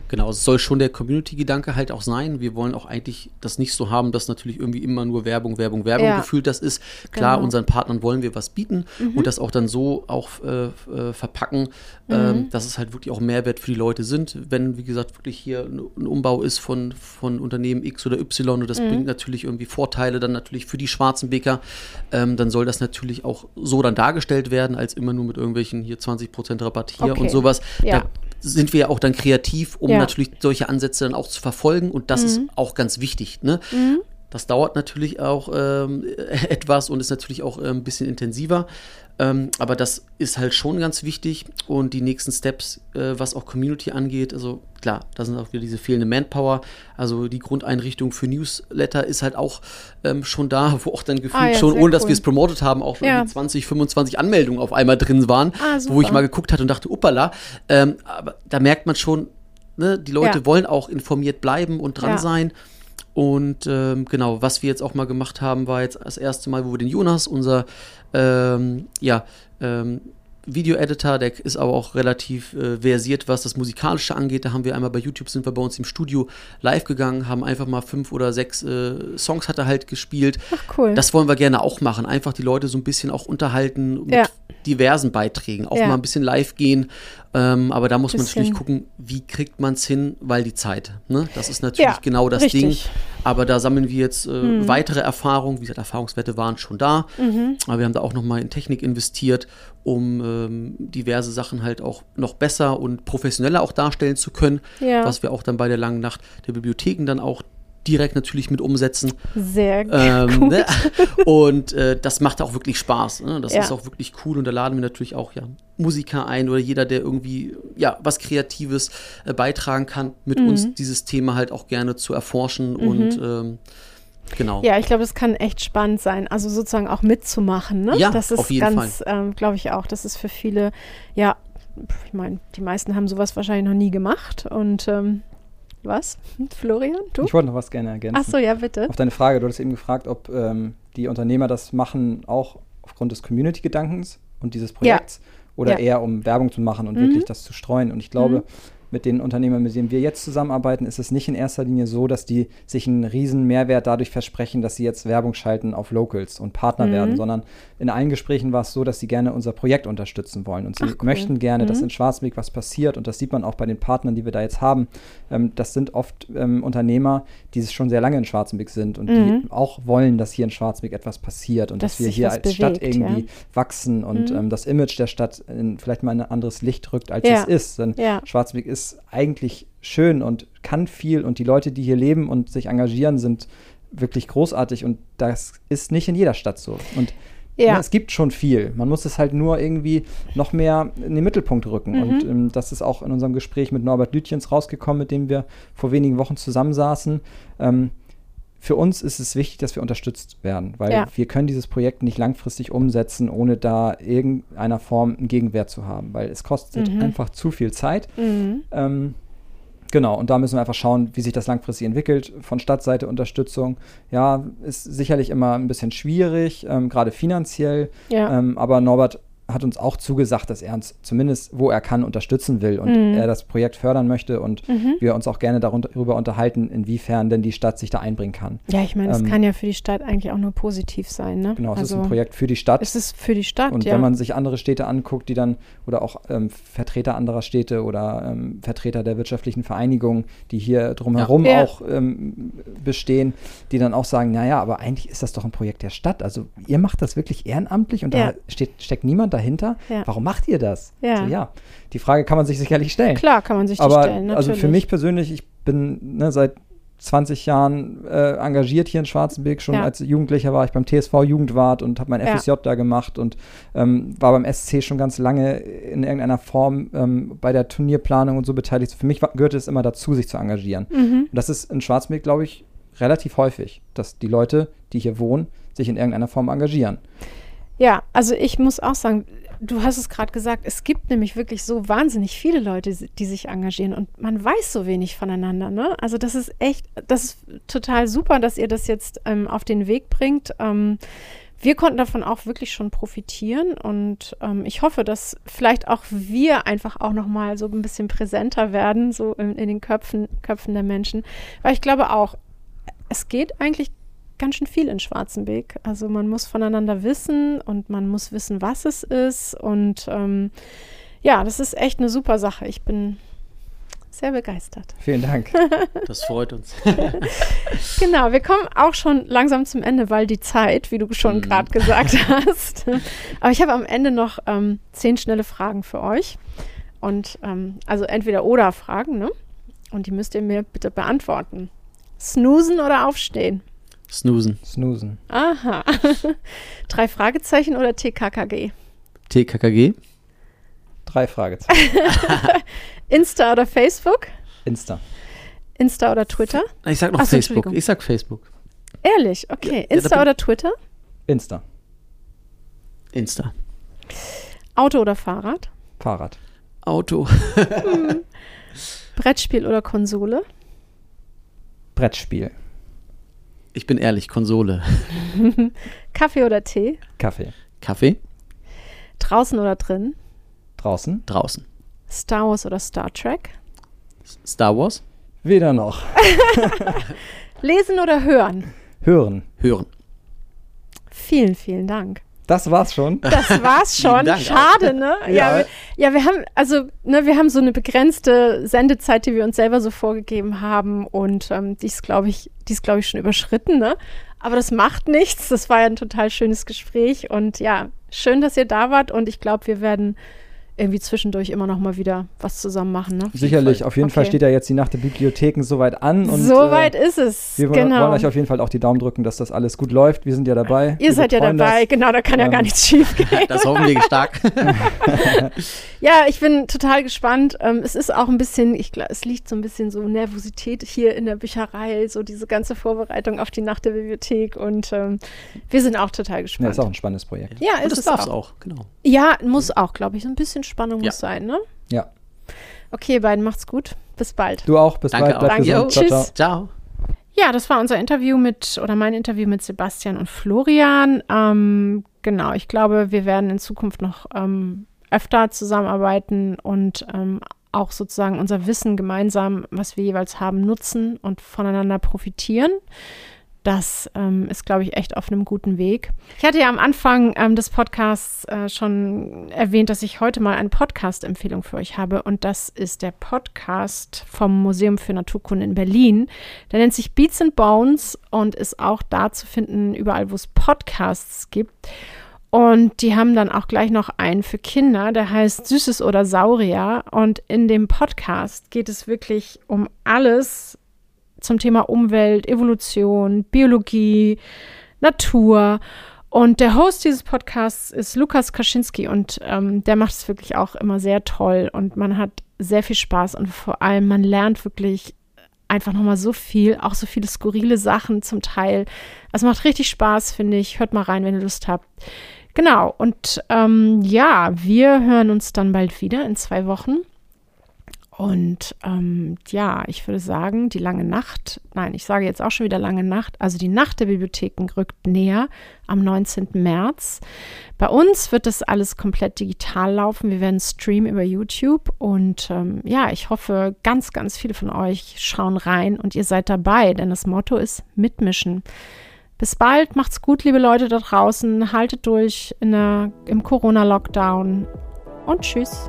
Genau, es soll schon der Community-Gedanke halt auch sein. Wir wollen auch eigentlich das nicht so haben, dass natürlich irgendwie immer nur Werbung, Werbung, Werbung ja. gefühlt das ist. Klar, genau. unseren Partnern wollen wir was bieten mhm. und das auch dann so auch äh, äh, verpacken, mhm. ähm, dass es halt wirklich auch Mehrwert für die Leute sind. Wenn, wie gesagt, wirklich hier ein Umbau ist von, von Unternehmen X oder Y und das mhm. bringt natürlich irgendwie Vorteile dann natürlich für die schwarzen Bäcker, ähm, dann soll das natürlich auch so dann dargestellt werden, als immer nur mit irgendwelchen hier 20% Rabatt hier okay. und sowas. Ja. Da sind wir ja auch dann kreativ, um ja. Natürlich solche Ansätze dann auch zu verfolgen. Und das mhm. ist auch ganz wichtig. Ne? Mhm. Das dauert natürlich auch ähm, etwas und ist natürlich auch äh, ein bisschen intensiver. Ähm, aber das ist halt schon ganz wichtig. Und die nächsten Steps, äh, was auch Community angeht, also klar, da sind auch wieder diese fehlende Manpower. Also die Grundeinrichtung für Newsletter ist halt auch ähm, schon da, wo auch dann gefühlt ah, ja, schon, ohne cool. dass wir es promotet haben, auch ja. 20, 25 Anmeldungen auf einmal drin waren, ah, wo ich mal geguckt hatte und dachte, uppala. Ähm, aber da merkt man schon, ne, die Leute ja. wollen auch informiert bleiben und dran sein. Und ähm, genau, was wir jetzt auch mal gemacht haben, war jetzt das erste Mal, wo wir den Jonas, unser ähm, ja, ähm, Video-Editor, der ist aber auch relativ äh, versiert, was das Musikalische angeht. Da haben wir einmal bei YouTube, sind wir bei uns im Studio live gegangen, haben einfach mal fünf oder sechs äh, Songs hat er halt gespielt. Ach cool. Das wollen wir gerne auch machen. Einfach die Leute so ein bisschen auch unterhalten mit ja. diversen Beiträgen. Auch ja. mal ein bisschen live gehen. Ähm, aber da muss man natürlich gucken, wie kriegt man es hin, weil die Zeit. Ne? Das ist natürlich ja, genau das richtig. Ding. Aber da sammeln wir jetzt äh, mhm. weitere Erfahrungen. Wie gesagt, Erfahrungswerte waren schon da. Mhm. Aber wir haben da auch nochmal in Technik investiert um ähm, diverse Sachen halt auch noch besser und professioneller auch darstellen zu können, ja. was wir auch dann bei der langen Nacht der Bibliotheken dann auch direkt natürlich mit umsetzen. Sehr ähm, gut. Ne? Und äh, das macht auch wirklich Spaß. Ne? Das ja. ist auch wirklich cool und da laden wir natürlich auch ja, Musiker ein oder jeder, der irgendwie ja was Kreatives äh, beitragen kann, mit mhm. uns dieses Thema halt auch gerne zu erforschen mhm. und ähm, Genau. Ja, ich glaube, das kann echt spannend sein, also sozusagen auch mitzumachen. Ne? Ja, das ist auf jeden ganz, ähm, glaube ich auch, das ist für viele, ja, ich meine, die meisten haben sowas wahrscheinlich noch nie gemacht und ähm, was? Florian, du? Ich wollte noch was gerne ergänzen. Ach so, ja, bitte. Auf deine Frage, du hattest eben gefragt, ob ähm, die Unternehmer das machen auch aufgrund des Community-Gedankens und dieses Projekts ja. oder ja. eher um Werbung zu machen und mhm. wirklich das zu streuen. Und ich glaube, mhm mit den Unternehmern, mit denen wir jetzt zusammenarbeiten, ist es nicht in erster Linie so, dass die sich einen riesen Mehrwert dadurch versprechen, dass sie jetzt Werbung schalten auf Locals und Partner mhm. werden, sondern in allen Gesprächen war es so, dass sie gerne unser Projekt unterstützen wollen und sie Ach, cool. möchten gerne, mhm. dass in Schwarzweg was passiert und das sieht man auch bei den Partnern, die wir da jetzt haben. Ähm, das sind oft ähm, Unternehmer, die schon sehr lange in Schwarzenbeck sind und mhm. die auch wollen, dass hier in Schwarzenbeck etwas passiert und dass, dass wir hier als bewegt, Stadt irgendwie ja. wachsen und mhm. ähm, das Image der Stadt in, vielleicht mal in ein anderes Licht rückt, als ja. es ist. Denn ja. Schwarzenbeck ist ist eigentlich schön und kann viel und die Leute, die hier leben und sich engagieren, sind wirklich großartig und das ist nicht in jeder Stadt so. Und ja. ja. Ne, es gibt schon viel. Man muss es halt nur irgendwie noch mehr in den Mittelpunkt rücken. Mhm. Und ähm, das ist auch in unserem Gespräch mit Norbert Lütjens rausgekommen, mit dem wir vor wenigen Wochen zusammensaßen. Ähm, für uns ist es wichtig, dass wir unterstützt werden, weil ja. wir können dieses Projekt nicht langfristig umsetzen, ohne da irgendeiner Form einen Gegenwert zu haben, weil es kostet mhm. einfach zu viel Zeit. Mhm. Ähm, genau, und da müssen wir einfach schauen, wie sich das langfristig entwickelt. Von Stadtseite Unterstützung, ja, ist sicherlich immer ein bisschen schwierig, ähm, gerade finanziell. Ja. Ähm, aber Norbert hat uns auch zugesagt, dass er uns zumindest, wo er kann, unterstützen will und mhm. er das Projekt fördern möchte und mhm. wir uns auch gerne darüber unterhalten, inwiefern denn die Stadt sich da einbringen kann. Ja, ich meine, es ähm, kann ja für die Stadt eigentlich auch nur positiv sein. Ne? Genau, es also, ist ein also Projekt für die Stadt. Es ist für die Stadt, Und ja. wenn man sich andere Städte anguckt, die dann, oder auch ähm, Vertreter anderer Städte oder ähm, Vertreter der wirtschaftlichen Vereinigungen, die hier drumherum ja. auch ähm, bestehen, die dann auch sagen, naja, aber eigentlich ist das doch ein Projekt der Stadt. Also ihr macht das wirklich ehrenamtlich und ja. da steht, steckt niemand dahinter. Ja. Warum macht ihr das? Ja. So, ja. Die Frage kann man sich sicherlich stellen. Klar, kann man sich Aber, stellen. Natürlich. Also für mich persönlich, ich bin ne, seit 20 Jahren äh, engagiert hier in Schwarzenberg. Schon ja. als Jugendlicher war ich beim TSV Jugendwart und habe mein FSJ ja. da gemacht und ähm, war beim SC schon ganz lange in irgendeiner Form ähm, bei der Turnierplanung und so beteiligt. Für mich gehörte es immer dazu, sich zu engagieren. Mhm. Und das ist in Schwarzenberg, glaube ich, relativ häufig, dass die Leute, die hier wohnen, sich in irgendeiner Form engagieren. Ja, also ich muss auch sagen, du hast es gerade gesagt, es gibt nämlich wirklich so wahnsinnig viele Leute, die sich engagieren und man weiß so wenig voneinander. Ne? Also das ist echt, das ist total super, dass ihr das jetzt ähm, auf den Weg bringt. Ähm, wir konnten davon auch wirklich schon profitieren und ähm, ich hoffe, dass vielleicht auch wir einfach auch noch mal so ein bisschen präsenter werden, so in, in den Köpfen, Köpfen der Menschen, weil ich glaube auch, es geht eigentlich ganz schön viel in Schwarzenbeek. Also man muss voneinander wissen und man muss wissen, was es ist und ähm, ja, das ist echt eine super Sache. Ich bin sehr begeistert. Vielen Dank. Das freut uns. genau, wir kommen auch schon langsam zum Ende, weil die Zeit, wie du schon mhm. gerade gesagt hast. Aber ich habe am Ende noch ähm, zehn schnelle Fragen für euch. Und ähm, also entweder oder Fragen, ne? Und die müsst ihr mir bitte beantworten. Snoosen oder aufstehen? Snoosen. Snoosen. Aha. Drei Fragezeichen oder TKKG? TKKG. Drei Fragezeichen. Insta oder Facebook? Insta. Insta oder Twitter? Ich sag noch Achso, Facebook. Ich sag Facebook. Ehrlich? Okay. Insta ja, oder Twitter? Insta. Insta. Auto oder Fahrrad? Fahrrad. Auto. hm. Brettspiel oder Konsole? Brettspiel. Ich bin ehrlich, Konsole. Kaffee oder Tee? Kaffee. Kaffee. Draußen oder drin? Draußen. Draußen. Star Wars oder Star Trek? Star Wars. Weder noch. Lesen oder hören? Hören. Hören. Vielen, vielen Dank. Das war's schon. Das war's schon. Schade, ne? Ja, ja, wir, ja, wir haben, also, ne, wir haben so eine begrenzte Sendezeit, die wir uns selber so vorgegeben haben. Und ähm, die ist, glaube ich, die ist, glaube ich, schon überschritten, ne? Aber das macht nichts. Das war ja ein total schönes Gespräch. Und ja, schön, dass ihr da wart. Und ich glaube, wir werden irgendwie zwischendurch immer noch mal wieder was zusammen machen. Ne? Sicherlich, auf jeden okay. Fall steht ja jetzt die Nacht der Bibliotheken soweit an. Und, soweit äh, ist es. Wir genau. wollen euch auf jeden Fall auch die Daumen drücken, dass das alles gut läuft. Wir sind ja dabei. Ihr seid ja dabei, das. genau, da kann ähm, ja gar nichts schief gehen. das hoffen wir stark. ja, ich bin total gespannt. Ähm, es ist auch ein bisschen, ich glaube, es liegt so ein bisschen so Nervosität hier in der Bücherei, so diese ganze Vorbereitung auf die Nacht der Bibliothek und ähm, wir sind auch total gespannt. Ja, ist auch ein spannendes Projekt. Ja, ist das es darf es auch. auch, genau. Ja, muss auch, glaube ich, so ein bisschen Spannung ja. muss sein, ne? Ja. Okay, beiden macht's gut. Bis bald. Du auch. Bis Danke bald. Bleib Danke. gesund. Ciao, Tschüss. Ciao. Ja, das war unser Interview mit, oder mein Interview mit Sebastian und Florian. Ähm, genau, ich glaube, wir werden in Zukunft noch ähm, öfter zusammenarbeiten und ähm, auch sozusagen unser Wissen gemeinsam, was wir jeweils haben, nutzen und voneinander profitieren das ähm, ist, glaube ich, echt auf einem guten Weg. Ich hatte ja am Anfang ähm, des Podcasts äh, schon erwähnt, dass ich heute mal eine Podcast-Empfehlung für euch habe. Und das ist der Podcast vom Museum für Naturkunde in Berlin. Der nennt sich Beats and Bones und ist auch da zu finden, überall, wo es Podcasts gibt. Und die haben dann auch gleich noch einen für Kinder, der heißt Süßes oder Saurier. Und in dem Podcast geht es wirklich um alles, zum Thema Umwelt, Evolution, Biologie, Natur. Und der Host dieses Podcasts ist Lukas Kaczynski und ähm, der macht es wirklich auch immer sehr toll und man hat sehr viel Spaß und vor allem man lernt wirklich einfach nochmal so viel, auch so viele skurrile Sachen zum Teil. Also macht richtig Spaß, finde ich. Hört mal rein, wenn ihr Lust habt. Genau, und ähm, ja, wir hören uns dann bald wieder in zwei Wochen. Und ähm, ja, ich würde sagen, die lange Nacht, nein, ich sage jetzt auch schon wieder lange Nacht, also die Nacht der Bibliotheken rückt näher am 19. März. Bei uns wird das alles komplett digital laufen. Wir werden streamen über YouTube und ähm, ja, ich hoffe, ganz, ganz viele von euch schauen rein und ihr seid dabei, denn das Motto ist mitmischen. Bis bald, macht's gut, liebe Leute da draußen, haltet durch der, im Corona-Lockdown und tschüss.